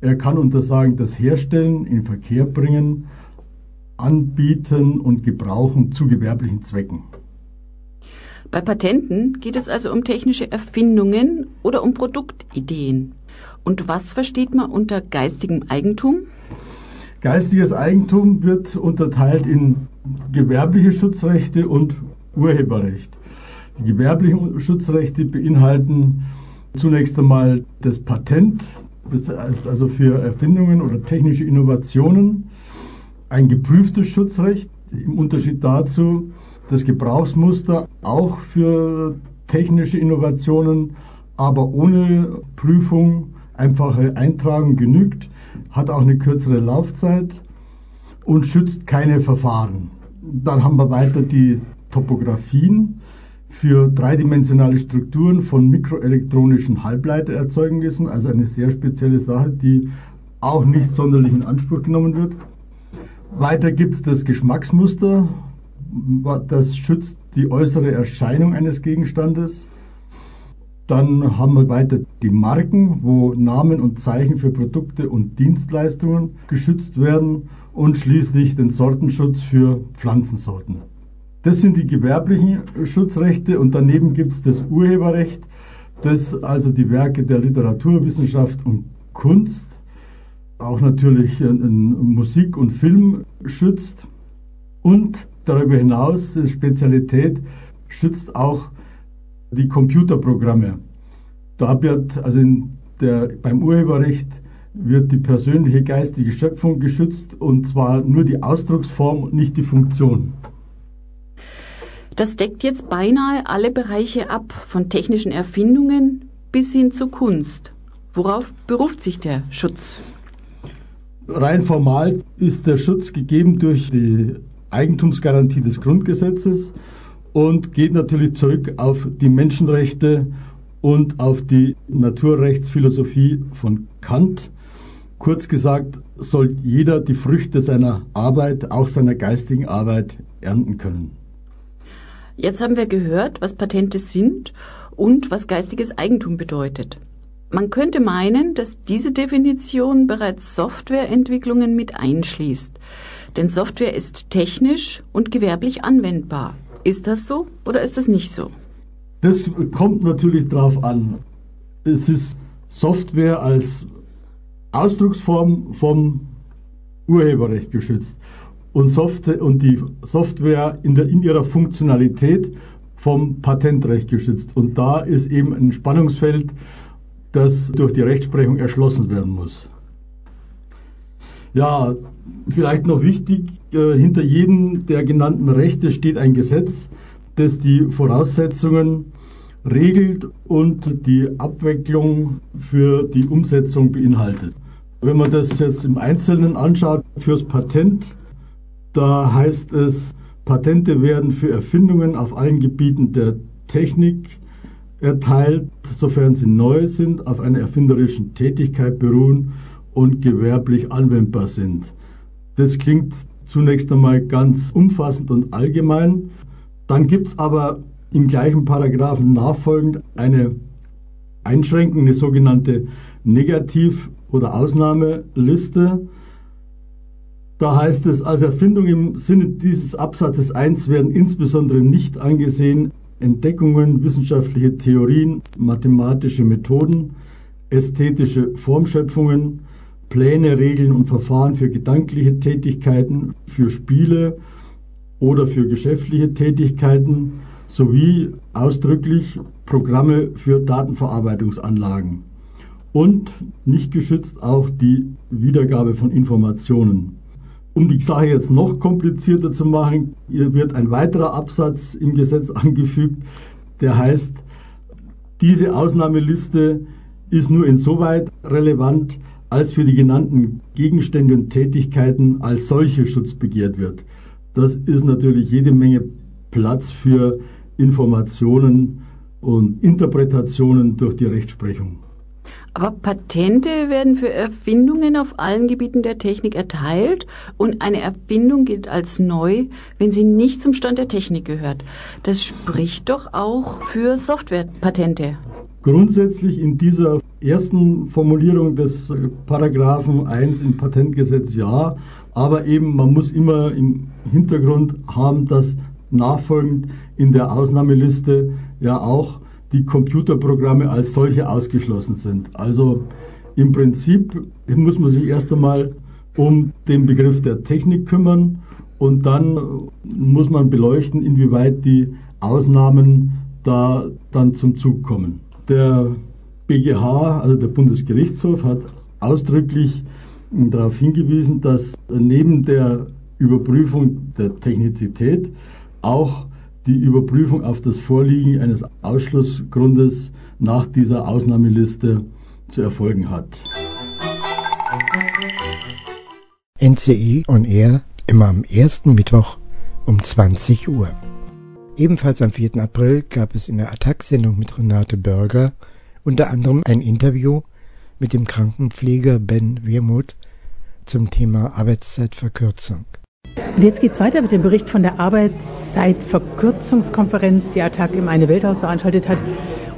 er kann untersagen das Herstellen, in Verkehr bringen, Anbieten und Gebrauchen zu gewerblichen Zwecken. Bei Patenten geht es also um technische Erfindungen oder um Produktideen. Und was versteht man unter geistigem Eigentum? Geistiges Eigentum wird unterteilt in gewerbliche Schutzrechte und Urheberrecht. Die gewerblichen Schutzrechte beinhalten zunächst einmal das Patent, das heißt also für Erfindungen oder technische Innovationen ein geprüftes Schutzrecht, im Unterschied dazu das Gebrauchsmuster auch für technische Innovationen, aber ohne Prüfung, einfache Eintragung genügt, hat auch eine kürzere Laufzeit und schützt keine Verfahren. Dann haben wir weiter die Topografien für dreidimensionale Strukturen von mikroelektronischen Halbleitererzeugnissen, also eine sehr spezielle Sache, die auch nicht sonderlich in Anspruch genommen wird. Weiter gibt es das Geschmacksmuster, das schützt die äußere Erscheinung eines Gegenstandes. Dann haben wir weiter die Marken, wo Namen und Zeichen für Produkte und Dienstleistungen geschützt werden und schließlich den Sortenschutz für Pflanzensorten. Das sind die gewerblichen Schutzrechte und daneben gibt es das Urheberrecht, das also die Werke der Literaturwissenschaft und Kunst, auch natürlich Musik und Film schützt und darüber hinaus, die Spezialität, schützt auch die Computerprogramme. Da wird, also der, beim Urheberrecht wird die persönliche geistige Schöpfung geschützt und zwar nur die Ausdrucksform und nicht die Funktion. Das deckt jetzt beinahe alle Bereiche ab, von technischen Erfindungen bis hin zu Kunst. Worauf beruft sich der Schutz? Rein formal ist der Schutz gegeben durch die Eigentumsgarantie des Grundgesetzes und geht natürlich zurück auf die Menschenrechte und auf die Naturrechtsphilosophie von Kant. Kurz gesagt, soll jeder die Früchte seiner Arbeit, auch seiner geistigen Arbeit, ernten können. Jetzt haben wir gehört, was Patente sind und was geistiges Eigentum bedeutet. Man könnte meinen, dass diese Definition bereits Softwareentwicklungen mit einschließt. Denn Software ist technisch und gewerblich anwendbar. Ist das so oder ist das nicht so? Das kommt natürlich darauf an. Es ist Software als Ausdrucksform vom Urheberrecht geschützt und, Software, und die Software in, der, in ihrer Funktionalität vom Patentrecht geschützt. Und da ist eben ein Spannungsfeld, das durch die Rechtsprechung erschlossen werden muss. Ja, vielleicht noch wichtig, äh, hinter jedem der genannten Rechte steht ein Gesetz, das die Voraussetzungen regelt und die Abwicklung für die Umsetzung beinhaltet. Wenn man das jetzt im Einzelnen anschaut, fürs Patent, da heißt es, Patente werden für Erfindungen auf allen Gebieten der Technik erteilt, sofern sie neu sind, auf einer erfinderischen Tätigkeit beruhen und gewerblich anwendbar sind. Das klingt zunächst einmal ganz umfassend und allgemein. Dann gibt es aber im gleichen Paragraphen nachfolgend eine Einschränkung, eine sogenannte Negativ- oder Ausnahmeliste. Da heißt es, als Erfindung im Sinne dieses Absatzes 1 werden insbesondere nicht angesehen Entdeckungen, wissenschaftliche Theorien, mathematische Methoden, ästhetische Formschöpfungen, Pläne, Regeln und Verfahren für gedankliche Tätigkeiten, für Spiele oder für geschäftliche Tätigkeiten sowie ausdrücklich Programme für Datenverarbeitungsanlagen. Und nicht geschützt auch die Wiedergabe von Informationen. Um die Sache jetzt noch komplizierter zu machen, wird ein weiterer Absatz im Gesetz [LAUGHS] angefügt, der heißt, diese Ausnahmeliste ist nur insoweit relevant, als für die genannten Gegenstände und Tätigkeiten als solche Schutz begehrt wird. Das ist natürlich jede Menge Platz für Informationen und Interpretationen durch die Rechtsprechung. Aber Patente werden für Erfindungen auf allen Gebieten der Technik erteilt und eine Erfindung gilt als neu, wenn sie nicht zum Stand der Technik gehört. Das spricht doch auch für Softwarepatente. Grundsätzlich in dieser ersten Formulierung des Paragraphen 1 im Patentgesetz ja, aber eben man muss immer im Hintergrund haben, dass nachfolgend in der Ausnahmeliste ja auch die Computerprogramme als solche ausgeschlossen sind. Also im Prinzip muss man sich erst einmal um den Begriff der Technik kümmern und dann muss man beleuchten, inwieweit die Ausnahmen da dann zum Zug kommen. Der BGH, also der Bundesgerichtshof, hat ausdrücklich darauf hingewiesen, dass neben der Überprüfung der Technizität auch die Überprüfung auf das Vorliegen eines Ausschlussgrundes nach dieser Ausnahmeliste zu erfolgen hat. NCE on Air immer am ersten Mittwoch um 20 Uhr. Ebenfalls am 4. April gab es in der Attack-Sendung mit Renate Börger unter anderem ein Interview mit dem Krankenpfleger Ben Wermuth zum Thema Arbeitszeitverkürzung. Und jetzt geht es weiter mit dem Bericht von der Arbeitszeitverkürzungskonferenz, die Attac im Eine Welthaus veranstaltet hat.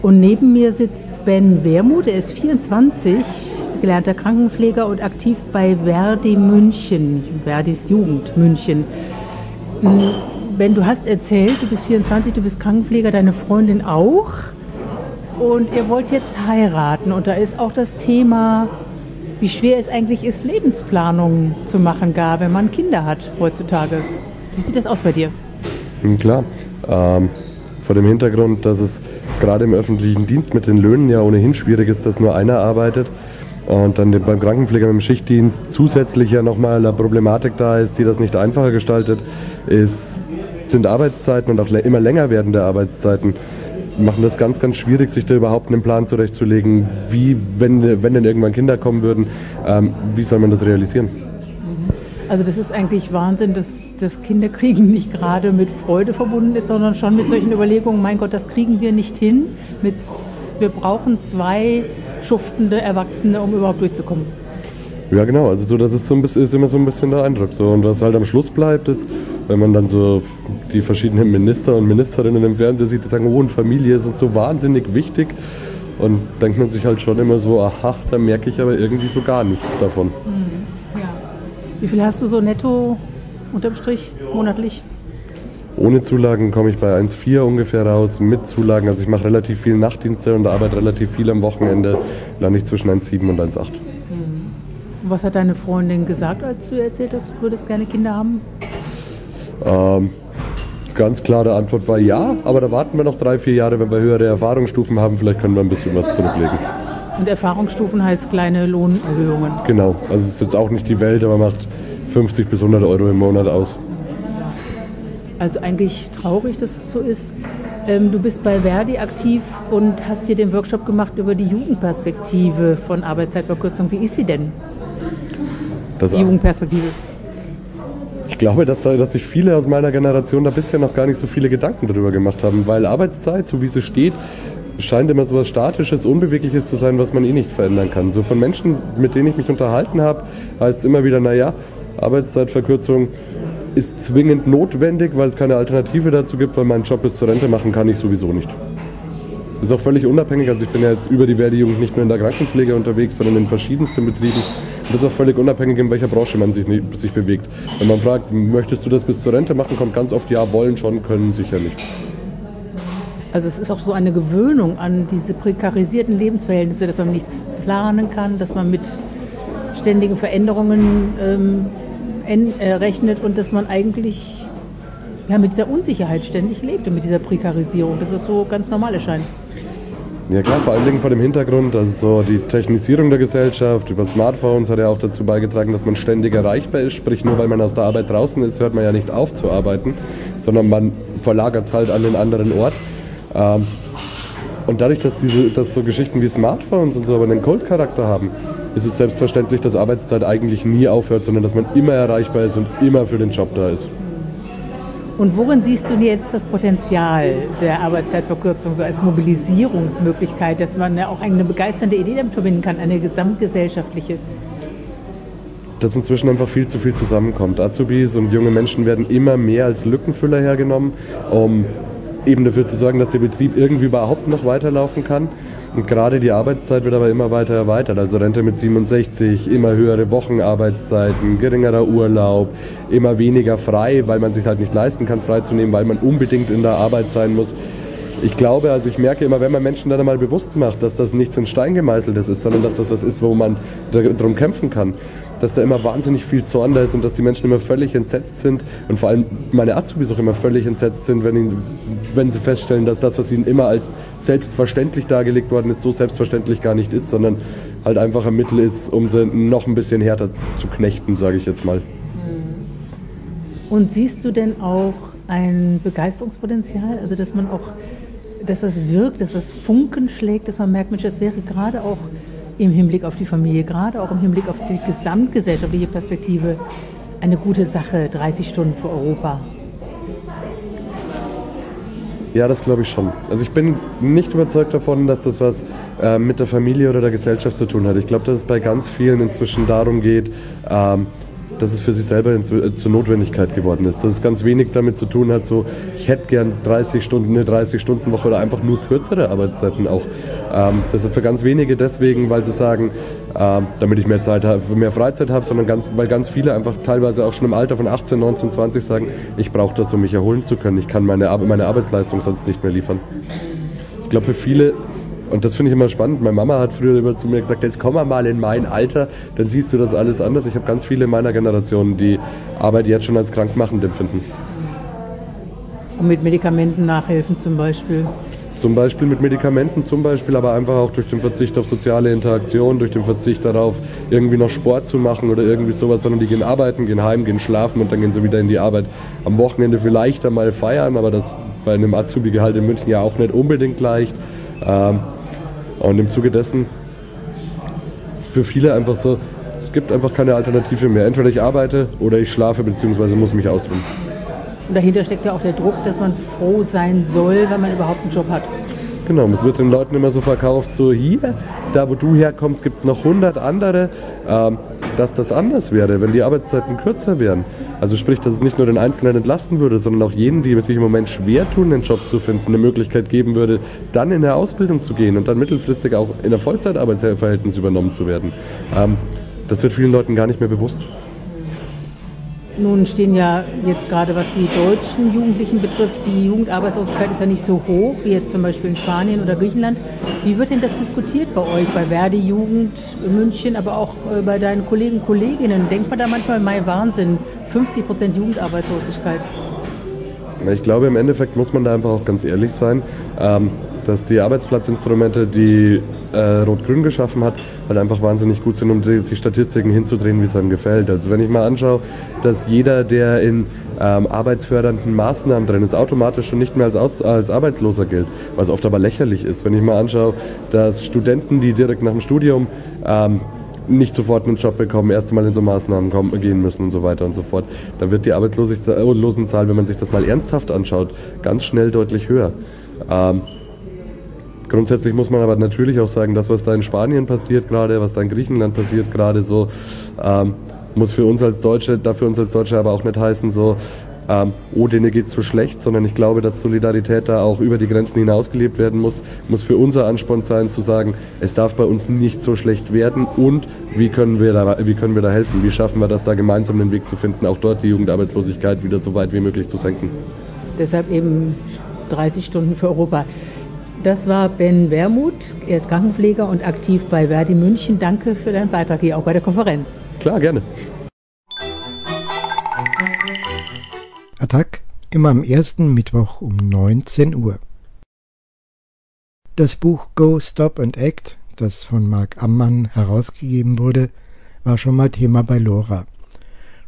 Und neben mir sitzt Ben Wermuth, er ist 24, gelernter Krankenpfleger und aktiv bei Verdi München, Verdis Jugend München. Hm, ben, du hast erzählt, du bist 24, du bist Krankenpfleger, deine Freundin auch. Und ihr wollt jetzt heiraten. Und da ist auch das Thema wie schwer es eigentlich ist, Lebensplanungen zu machen, gar wenn man Kinder hat heutzutage. Wie sieht das aus bei dir? Hm, klar, ähm, vor dem Hintergrund, dass es gerade im öffentlichen Dienst mit den Löhnen ja ohnehin schwierig ist, dass nur einer arbeitet und dann beim Krankenpfleger mit dem Schichtdienst zusätzlich ja nochmal eine Problematik da ist, die das nicht einfacher gestaltet, ist, sind Arbeitszeiten und auch immer länger werdende Arbeitszeiten machen das ganz, ganz schwierig, sich da überhaupt einen Plan zurechtzulegen, wie, wenn, wenn denn irgendwann Kinder kommen würden, ähm, wie soll man das realisieren? Mhm. Also das ist eigentlich Wahnsinn, dass das Kinderkriegen nicht gerade mit Freude verbunden ist, sondern schon mit solchen Überlegungen, mein Gott, das kriegen wir nicht hin. Mit, wir brauchen zwei schuftende Erwachsene, um überhaupt durchzukommen. Ja, genau. Also so, das ist, so ein bisschen, ist immer so ein bisschen der Eindruck. So. Und was halt am Schluss bleibt, ist, wenn man dann so die verschiedenen Minister und Ministerinnen im Fernsehen sieht, die sagen, oh, und Familie ist uns so wahnsinnig wichtig. Und denkt man sich halt schon immer so, aha, da merke ich aber irgendwie so gar nichts davon. Mhm. Ja. Wie viel hast du so netto unterm Strich monatlich? Ohne Zulagen komme ich bei 1,4 ungefähr raus. Mit Zulagen, also ich mache relativ viel Nachtdienste und arbeite relativ viel am Wochenende, lande ich zwischen 1,7 und 1,8. Was hat deine Freundin gesagt, als du ihr erzählt hast, du würdest gerne Kinder haben? Ähm, ganz klare Antwort war ja, aber da warten wir noch drei, vier Jahre, wenn wir höhere Erfahrungsstufen haben, vielleicht können wir ein bisschen was zurücklegen. Und Erfahrungsstufen heißt kleine Lohnerhöhungen? Genau, also es ist jetzt auch nicht die Welt, aber macht 50 bis 100 Euro im Monat aus. Also eigentlich traurig, dass es so ist. Ähm, du bist bei Verdi aktiv und hast hier den Workshop gemacht über die Jugendperspektive von Arbeitszeitverkürzung. Wie ist sie denn? Das die Jugendperspektive. Ich glaube, dass, da, dass sich viele aus meiner Generation da bisher noch gar nicht so viele Gedanken darüber gemacht haben, weil Arbeitszeit, so wie sie steht, scheint immer so etwas Statisches, Unbewegliches zu sein, was man eh nicht verändern kann. So von Menschen, mit denen ich mich unterhalten habe, heißt es immer wieder, naja, Arbeitszeitverkürzung ist zwingend notwendig, weil es keine Alternative dazu gibt, weil mein Job bis zur Rente machen kann ich sowieso nicht. Ist auch völlig unabhängig, also ich bin ja jetzt über die Verdi-Jugend nicht nur in der Krankenpflege unterwegs, sondern in verschiedensten Betrieben das ist auch völlig unabhängig, in welcher Branche man sich, sich bewegt. Wenn man fragt, möchtest du das bis zur Rente machen, kommt ganz oft ja, wollen schon, können sicher nicht. Also es ist auch so eine Gewöhnung an diese prekarisierten Lebensverhältnisse, dass man nichts planen kann, dass man mit ständigen Veränderungen ähm, äh, rechnet und dass man eigentlich ja, mit dieser Unsicherheit ständig lebt und mit dieser Prekarisierung, dass es so ganz normal erscheint. Ja klar, vor allen Dingen vor dem Hintergrund, also so die Technisierung der Gesellschaft über Smartphones hat ja auch dazu beigetragen, dass man ständig erreichbar ist. Sprich, nur weil man aus der Arbeit draußen ist, hört man ja nicht auf zu arbeiten, sondern man verlagert es halt an den anderen Ort. Ähm, und dadurch, dass, diese, dass so Geschichten wie Smartphones und so aber einen Cold-Charakter haben, ist es selbstverständlich, dass Arbeitszeit eigentlich nie aufhört, sondern dass man immer erreichbar ist und immer für den Job da ist. Und worin siehst du jetzt das Potenzial der Arbeitszeitverkürzung so als Mobilisierungsmöglichkeit, dass man ja auch eine begeisternde Idee damit verbinden kann, eine gesamtgesellschaftliche? Dass inzwischen einfach viel zu viel zusammenkommt. Azubis und junge Menschen werden immer mehr als Lückenfüller hergenommen, um eben dafür zu sorgen, dass der Betrieb irgendwie überhaupt noch weiterlaufen kann. Und gerade die Arbeitszeit wird aber immer weiter erweitert. Also Rente mit 67, immer höhere Wochenarbeitszeiten, geringerer Urlaub, immer weniger frei, weil man sich halt nicht leisten kann, freizunehmen, weil man unbedingt in der Arbeit sein muss. Ich glaube, also ich merke immer, wenn man Menschen dann einmal bewusst macht, dass das nichts in Stein gemeißeltes ist, sondern dass das was ist, wo man darum kämpfen kann, dass da immer wahnsinnig viel Zorn da ist und dass die Menschen immer völlig entsetzt sind. Und vor allem meine Azubis auch immer völlig entsetzt sind, wenn, ihnen, wenn sie feststellen, dass das, was ihnen immer als selbstverständlich dargelegt worden ist, so selbstverständlich gar nicht ist, sondern halt einfach ein Mittel ist, um sie noch ein bisschen härter zu knechten, sage ich jetzt mal. Und siehst du denn auch ein Begeisterungspotenzial, also dass man auch, dass das wirkt, dass das Funken schlägt, dass man merkt, Mensch, das wäre gerade auch im Hinblick auf die Familie, gerade auch im Hinblick auf die gesamtgesellschaftliche Perspektive eine gute Sache, 30 Stunden für Europa. Ja, das glaube ich schon. Also ich bin nicht überzeugt davon, dass das was äh, mit der Familie oder der Gesellschaft zu tun hat. Ich glaube, dass es bei ganz vielen inzwischen darum geht, ähm, dass es für sich selber äh, zur Notwendigkeit geworden ist. Dass es ganz wenig damit zu tun hat, so ich hätte gern 30 Stunden, eine 30-Stunden-Woche oder einfach nur kürzere Arbeitszeiten auch. Ähm, das ist für ganz wenige deswegen, weil sie sagen, ähm, damit ich mehr Zeit habe, mehr Freizeit habe, sondern ganz, weil ganz viele einfach teilweise auch schon im Alter von 18, 19, 20 sagen, ich brauche das, um mich erholen zu können. Ich kann meine, meine Arbeitsleistung sonst nicht mehr liefern. Ich glaube, für viele und das finde ich immer spannend. Meine Mama hat früher immer zu mir gesagt, jetzt komm mal in mein Alter, dann siehst du das alles anders. Ich habe ganz viele in meiner Generation, die Arbeit jetzt schon als krankmachend empfinden. Und mit Medikamenten nachhelfen zum Beispiel? Zum Beispiel mit Medikamenten, zum Beispiel aber einfach auch durch den Verzicht auf soziale Interaktion, durch den Verzicht darauf, irgendwie noch Sport zu machen oder irgendwie sowas, sondern die gehen arbeiten, gehen heim, gehen schlafen und dann gehen sie wieder in die Arbeit. Am Wochenende vielleicht einmal feiern, aber das bei einem Azubi-Gehalt in München ja auch nicht unbedingt leicht. Ähm, und im Zuge dessen für viele einfach so, es gibt einfach keine Alternative mehr. Entweder ich arbeite oder ich schlafe bzw. muss mich ausruhen. Und dahinter steckt ja auch der Druck, dass man froh sein soll, wenn man überhaupt einen Job hat. Genau, es wird den Leuten immer so verkauft, so hier, da wo du herkommst, gibt es noch 100 andere, ähm, dass das anders wäre, wenn die Arbeitszeiten kürzer wären. Also sprich, dass es nicht nur den Einzelnen entlasten würde, sondern auch jenen, die es sich im Moment schwer tun, einen Job zu finden, eine Möglichkeit geben würde, dann in der Ausbildung zu gehen und dann mittelfristig auch in der Vollzeitarbeitsverhältnis übernommen zu werden. Ähm, das wird vielen Leuten gar nicht mehr bewusst. Nun stehen ja jetzt gerade, was die deutschen Jugendlichen betrifft, die Jugendarbeitslosigkeit ist ja nicht so hoch wie jetzt zum Beispiel in Spanien oder Griechenland. Wie wird denn das diskutiert bei euch, bei Verdi Jugend München, aber auch äh, bei deinen Kollegen und Kolleginnen? Denkt man da manchmal, mein Wahnsinn, 50 Prozent Jugendarbeitslosigkeit? Ich glaube, im Endeffekt muss man da einfach auch ganz ehrlich sein. Ähm, dass die Arbeitsplatzinstrumente, die äh, Rot-Grün geschaffen hat, halt einfach wahnsinnig gut sind, um die, die Statistiken hinzudrehen, wie es einem gefällt. Also wenn ich mal anschaue, dass jeder, der in ähm, arbeitsfördernden Maßnahmen drin ist, automatisch schon nicht mehr als, Aus als Arbeitsloser gilt, was oft aber lächerlich ist. Wenn ich mal anschaue, dass Studenten, die direkt nach dem Studium ähm, nicht sofort einen Job bekommen, erst einmal in so Maßnahmen kommen, gehen müssen und so weiter und so fort. Dann wird die Arbeitslosenzahl, wenn man sich das mal ernsthaft anschaut, ganz schnell deutlich höher. Ähm, Grundsätzlich muss man aber natürlich auch sagen, das, was da in Spanien passiert gerade, was da in Griechenland passiert gerade so, ähm, muss für uns als Deutsche, dafür uns als Deutsche aber auch nicht heißen, so, ähm, oh, denen geht's so schlecht, sondern ich glaube, dass Solidarität da auch über die Grenzen hinaus gelebt werden muss, muss für unser Ansporn sein, zu sagen, es darf bei uns nicht so schlecht werden und wie können wir da, wie können wir da helfen? Wie schaffen wir das, da gemeinsam den Weg zu finden, auch dort die Jugendarbeitslosigkeit wieder so weit wie möglich zu senken? Deshalb eben 30 Stunden für Europa. Das war Ben Wermuth. Er ist Krankenpfleger und aktiv bei Verdi München. Danke für deinen Beitrag hier auch bei der Konferenz. Klar, gerne. Attack immer am ersten Mittwoch um 19 Uhr. Das Buch Go, Stop and Act, das von Marc Ammann herausgegeben wurde, war schon mal Thema bei Lora.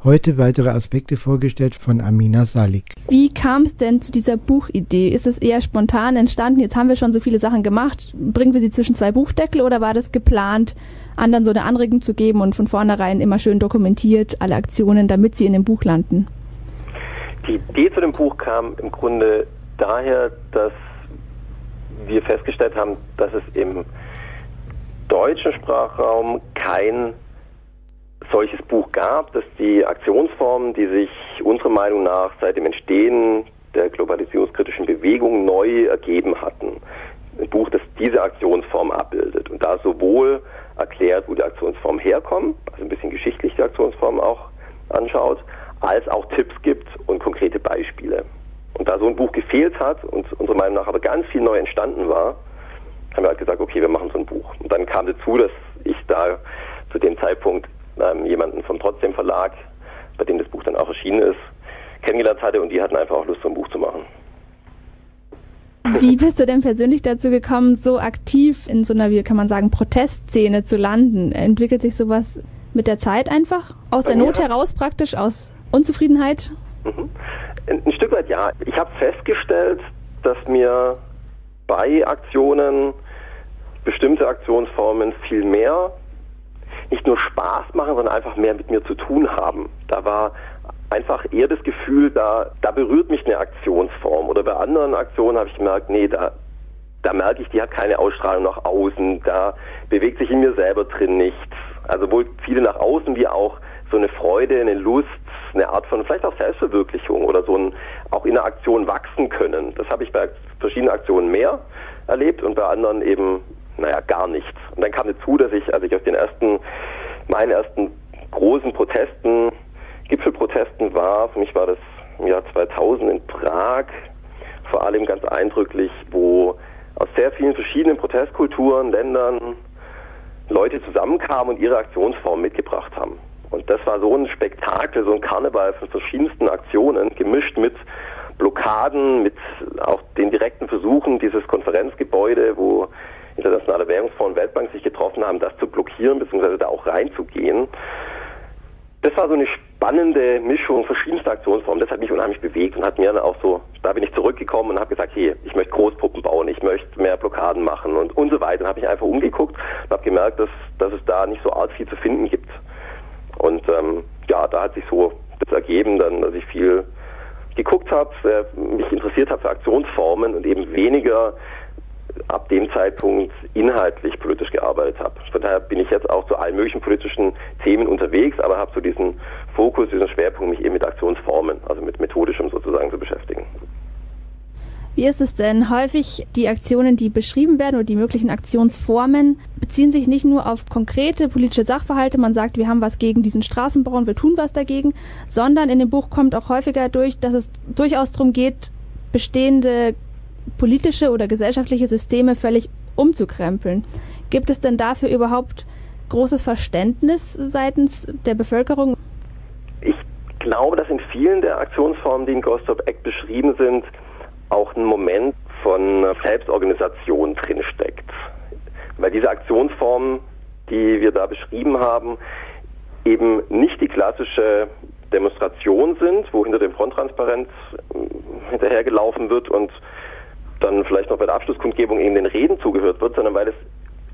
Heute weitere Aspekte vorgestellt von Amina Salik. Wie kam es denn zu dieser Buchidee? Ist es eher spontan entstanden? Jetzt haben wir schon so viele Sachen gemacht. Bringen wir sie zwischen zwei Buchdeckel oder war das geplant, anderen so eine Anregung zu geben und von vornherein immer schön dokumentiert alle Aktionen, damit sie in dem Buch landen? Die Idee zu dem Buch kam im Grunde daher, dass wir festgestellt haben, dass es im deutschen Sprachraum kein solches Buch gab, dass die Aktionsformen, die sich unserer Meinung nach seit dem Entstehen der globalisierungskritischen Bewegung neu ergeben hatten. Ein Buch, das diese Aktionsform abbildet und da sowohl erklärt, wo die Aktionsformen herkommen, also ein bisschen geschichtlich die Aktionsformen auch anschaut, als auch Tipps gibt und konkrete Beispiele. Und da so ein Buch gefehlt hat und unserer Meinung nach aber ganz viel neu entstanden war, haben wir halt gesagt, okay, wir machen so ein Buch. Und dann kam dazu, dass ich da zu dem Zeitpunkt ähm, jemanden vom Trotzdem Verlag, bei dem das Buch dann auch erschienen ist, kennengelernt hatte und die hatten einfach auch Lust, so ein Buch zu machen. Wie bist du denn persönlich dazu gekommen, so aktiv in so einer, wie kann man sagen, Protestszene zu landen? Entwickelt sich sowas mit der Zeit einfach? Aus der Not heraus praktisch, aus Unzufriedenheit? Mhm. Ein Stück weit ja. Ich habe festgestellt, dass mir bei Aktionen bestimmte Aktionsformen viel mehr nicht nur Spaß machen, sondern einfach mehr mit mir zu tun haben. Da war einfach eher das Gefühl, da, da berührt mich eine Aktionsform. Oder bei anderen Aktionen habe ich gemerkt, nee, da, da merke ich, die hat keine Ausstrahlung nach außen, da bewegt sich in mir selber drin nichts. Also wohl viele nach außen wie auch so eine Freude, eine Lust, eine Art von vielleicht auch Selbstverwirklichung oder so ein auch in der Aktion wachsen können. Das habe ich bei verschiedenen Aktionen mehr erlebt und bei anderen eben, naja, gar nichts. Und dann kam dazu, dass ich, als ich aus den ersten, meinen ersten großen Protesten, Gipfelprotesten war, für mich war das im Jahr 2000 in Prag, vor allem ganz eindrücklich, wo aus sehr vielen verschiedenen Protestkulturen, Ländern Leute zusammenkamen und ihre Aktionsformen mitgebracht haben. Und das war so ein Spektakel, so ein Karneval von verschiedensten Aktionen, gemischt mit Blockaden, mit auch den direkten Versuchen, dieses Konferenzgebäude, wo Internationale Währungsfonds und Weltbank sich getroffen haben, das zu blockieren, beziehungsweise da auch reinzugehen. Das war so eine spannende Mischung verschiedenster Aktionsformen. Das hat mich unheimlich bewegt und hat mir dann auch so, da bin ich zurückgekommen und habe gesagt, hey, ich möchte Großpuppen bauen, ich möchte mehr Blockaden machen und, und so weiter. Und habe ich einfach umgeguckt und habe gemerkt, dass, dass es da nicht so arg viel zu finden gibt. Und ähm, ja, da hat sich so das ergeben, dann, dass ich viel geguckt habe, mich interessiert habe für Aktionsformen und eben weniger ab dem Zeitpunkt inhaltlich politisch gearbeitet habe. Von daher bin ich jetzt auch zu allen möglichen politischen Themen unterwegs, aber habe so diesen Fokus, diesen Schwerpunkt, mich eben mit Aktionsformen, also mit methodischem sozusagen zu beschäftigen. Wie ist es denn häufig, die Aktionen, die beschrieben werden oder die möglichen Aktionsformen, beziehen sich nicht nur auf konkrete politische Sachverhalte, man sagt, wir haben was gegen diesen Straßenbau und wir tun was dagegen, sondern in dem Buch kommt auch häufiger durch, dass es durchaus darum geht, bestehende politische oder gesellschaftliche Systeme völlig umzukrempeln. Gibt es denn dafür überhaupt großes Verständnis seitens der Bevölkerung? Ich glaube, dass in vielen der Aktionsformen, die in Gostop Act beschrieben sind, auch ein Moment von Selbstorganisation drinsteckt. Weil diese Aktionsformen, die wir da beschrieben haben, eben nicht die klassische Demonstration sind, wo hinter dem Fronttransparenz äh, hinterhergelaufen wird und dann vielleicht noch bei der Abschlusskundgebung eben den Reden zugehört wird, sondern weil es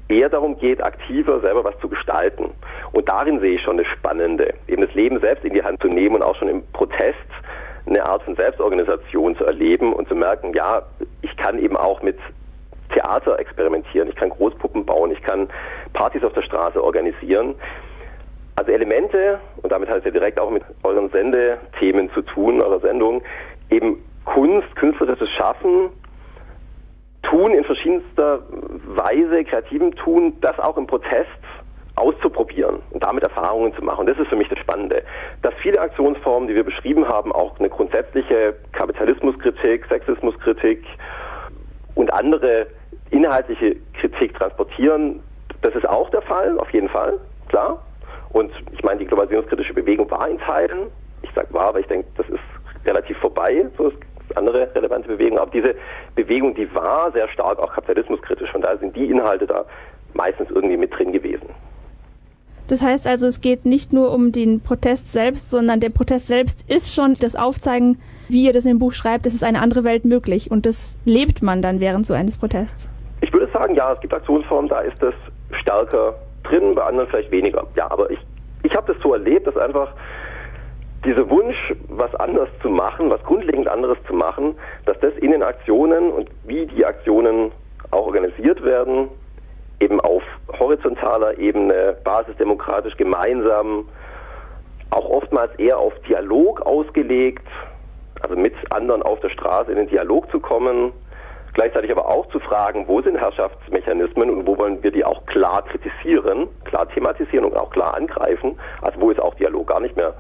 eher darum geht, aktiver selber was zu gestalten. Und darin sehe ich schon das Spannende, eben das Leben selbst in die Hand zu nehmen und auch schon im Protest eine Art von Selbstorganisation zu erleben und zu merken, ja, ich kann eben auch mit Theater experimentieren, ich kann Großpuppen bauen, ich kann Partys auf der Straße organisieren. Also Elemente, und damit hat es ja direkt auch mit euren Sendethemen zu tun, eurer Sendung, eben Kunst, künstlerisches Schaffen, Tun in verschiedenster Weise, kreativem Tun, das auch im Protest auszuprobieren und damit Erfahrungen zu machen. Das ist für mich das Spannende, dass viele Aktionsformen, die wir beschrieben haben, auch eine grundsätzliche Kapitalismuskritik, Sexismuskritik und andere inhaltliche Kritik transportieren. Das ist auch der Fall, auf jeden Fall, klar. Und ich meine, die globalisierungskritische Bewegung war in Teilen, ich sage war, aber ich denke, das ist relativ vorbei, so ist andere relevante Bewegungen. Aber diese Bewegung, die war sehr stark auch kapitalismuskritisch. Von daher sind die Inhalte da meistens irgendwie mit drin gewesen. Das heißt also, es geht nicht nur um den Protest selbst, sondern der Protest selbst ist schon das Aufzeigen, wie ihr das im Buch schreibt, es ist eine andere Welt möglich und das lebt man dann während so eines Protests. Ich würde sagen, ja, es gibt Aktionsformen, da ist das stärker drin, bei anderen vielleicht weniger. Ja, aber ich, ich habe das so erlebt, dass einfach dieser Wunsch, was anders zu machen, was grundlegend anderes zu machen, dass das in den Aktionen und wie die Aktionen auch organisiert werden, eben auf horizontaler Ebene, basisdemokratisch gemeinsam, auch oftmals eher auf Dialog ausgelegt, also mit anderen auf der Straße in den Dialog zu kommen, gleichzeitig aber auch zu fragen, wo sind Herrschaftsmechanismen und wo wollen wir die auch klar kritisieren, klar thematisieren und auch klar angreifen, also wo ist auch Dialog gar nicht mehr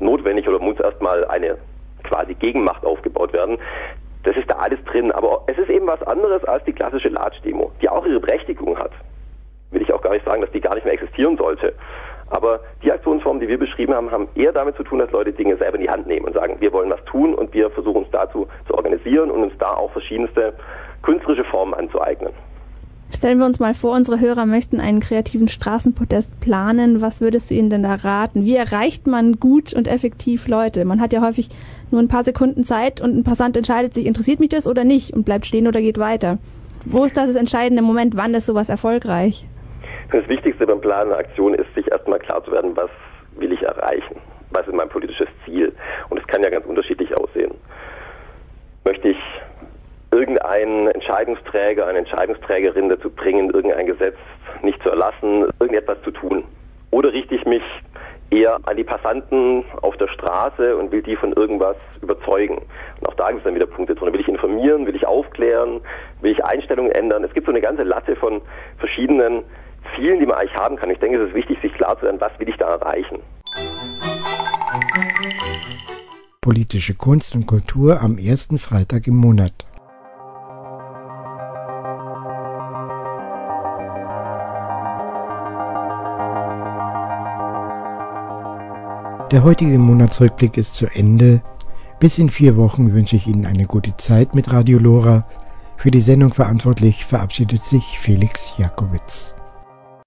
notwendig oder muss erstmal eine quasi Gegenmacht aufgebaut werden. Das ist da alles drin, aber es ist eben was anderes als die klassische Latsch-Demo, die auch ihre Berechtigung hat. Will ich auch gar nicht sagen, dass die gar nicht mehr existieren sollte. Aber die Aktionsformen, die wir beschrieben haben, haben eher damit zu tun, dass Leute Dinge selber in die Hand nehmen und sagen, wir wollen was tun und wir versuchen uns dazu zu organisieren und uns da auch verschiedenste künstlerische Formen anzueignen. Stellen wir uns mal vor, unsere Hörer möchten einen kreativen Straßenprotest planen. Was würdest du ihnen denn da raten? Wie erreicht man gut und effektiv Leute? Man hat ja häufig nur ein paar Sekunden Zeit und ein Passant entscheidet sich, interessiert mich das oder nicht und bleibt stehen oder geht weiter. Wo ist das das entscheidende Moment? Wann ist sowas erfolgreich? Das Wichtigste beim Planen einer Aktion ist, sich erstmal klar zu werden, was will ich erreichen. was ist mein politisches Ziel? Und es kann ja ganz unterschiedlich aussehen. Möchte ich irgendeinen Entscheidungsträger, eine Entscheidungsträgerin dazu bringen, irgendein Gesetz nicht zu erlassen, irgendetwas zu tun? Oder richte ich mich eher an die Passanten auf der Straße und will die von irgendwas überzeugen. Und auch da gibt es dann wieder Punkte drin. Will ich informieren, will ich aufklären, will ich Einstellungen ändern? Es gibt so eine ganze Latte von verschiedenen Zielen, die man eigentlich haben kann. Ich denke, es ist wichtig, sich klar zu werden, was will ich da erreichen. Politische Kunst und Kultur am ersten Freitag im Monat. Der heutige Monatsrückblick ist zu Ende. Bis in vier Wochen wünsche ich Ihnen eine gute Zeit mit Radio Lora. Für die Sendung verantwortlich verabschiedet sich Felix Jakowitz.